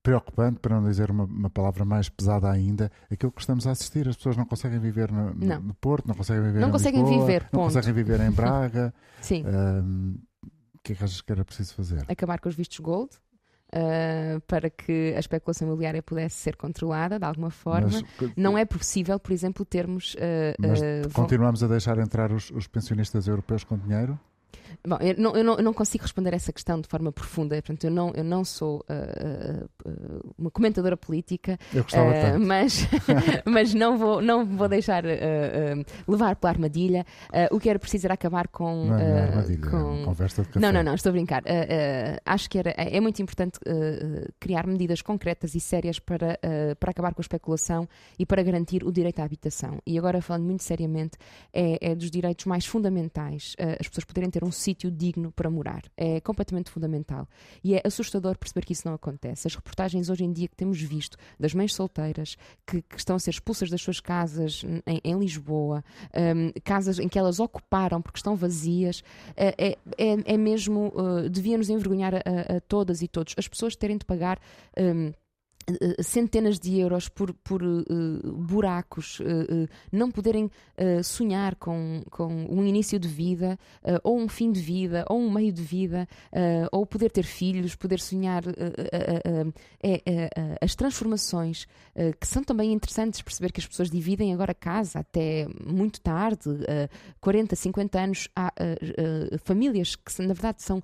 preocupante, para não dizer uma, uma, palavra mais pesada ainda, aquilo que estamos a assistir. As pessoas não conseguem viver no, no, no Porto, não conseguem viver não em conseguem Lisboa, viver, não conseguem viver em (laughs) Braga. Sim. Um, o que é que achas que era preciso fazer? Acabar com os vistos gold. Uh, para que a especulação imobiliária pudesse ser controlada de alguma forma. Mas, não é possível, por exemplo, termos. Uh, mas continuamos a deixar entrar os, os pensionistas europeus com dinheiro? Bom, eu não, eu, não, eu não, consigo responder a essa questão de forma profunda, portanto, eu não, eu não sou uh, uh, uma comentadora política, uh, mas, (laughs) (laughs) mas não, vou, não vou deixar levar pela armadilha. o que era preciso era acabar com. Não, é armadilha, com... É conversa de café. Não, não, não, estou a brincar. acho que era, é muito importante criar medidas concretas e sérias para, para acabar com a especulação e para garantir o direito à habitação. E agora, falando muito seriamente, é, é dos direitos mais fundamentais as pessoas poderem ter um sítio digno para morar. É completamente fundamental. E é assustador perceber que isso não acontece. As reportagens hoje em dia que temos visto das mães solteiras que, que estão a ser expulsas das suas casas em, em Lisboa, um, casas em que elas ocuparam porque estão vazias, é, é, é, é mesmo. Uh, devia nos envergonhar a, a, todas e todos. As pessoas terem de pagar. Um, centenas de euros por, por uh, buracos, uh, uh, não poderem sonhar com, com um início de vida, ou um fim de vida, ou um meio de vida, ou poder ter filhos, poder sonhar as transformações, que são também interessantes perceber que as pessoas dividem agora casa até muito tarde, 40, 50 anos. Há famílias que, na verdade, são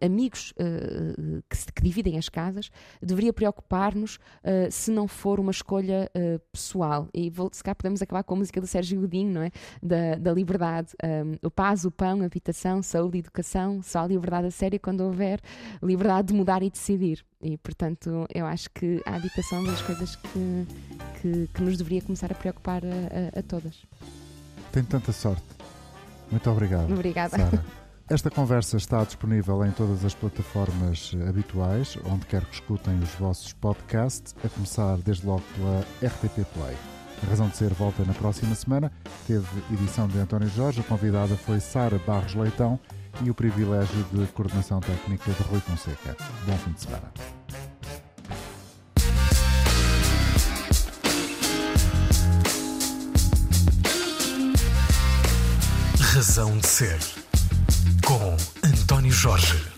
amigos que, que dividem as casas, deveria preocupar uh, se não for uma escolha uh, pessoal. E vou, se cá podemos acabar com a música do Sérgio Godinho, não é? Da, da liberdade. Um, o paz, o pão, a habitação, saúde educação. Só a liberdade a séria quando houver liberdade de mudar e decidir. E, portanto, eu acho que a habitação é uma das coisas que, que, que nos deveria começar a preocupar a, a, a todas. Tenho tanta sorte. Muito obrigado. Obrigada. Sara. (laughs) Esta conversa está disponível em todas as plataformas habituais, onde quer que escutem os vossos podcasts, a começar desde logo pela RTP Play. A razão de ser volta na próxima semana. Teve edição de António Jorge, a convidada foi Sara Barros Leitão e o privilégio de coordenação técnica de Rui Fonseca. Bom fim de semana. Razão de ser António Jorge.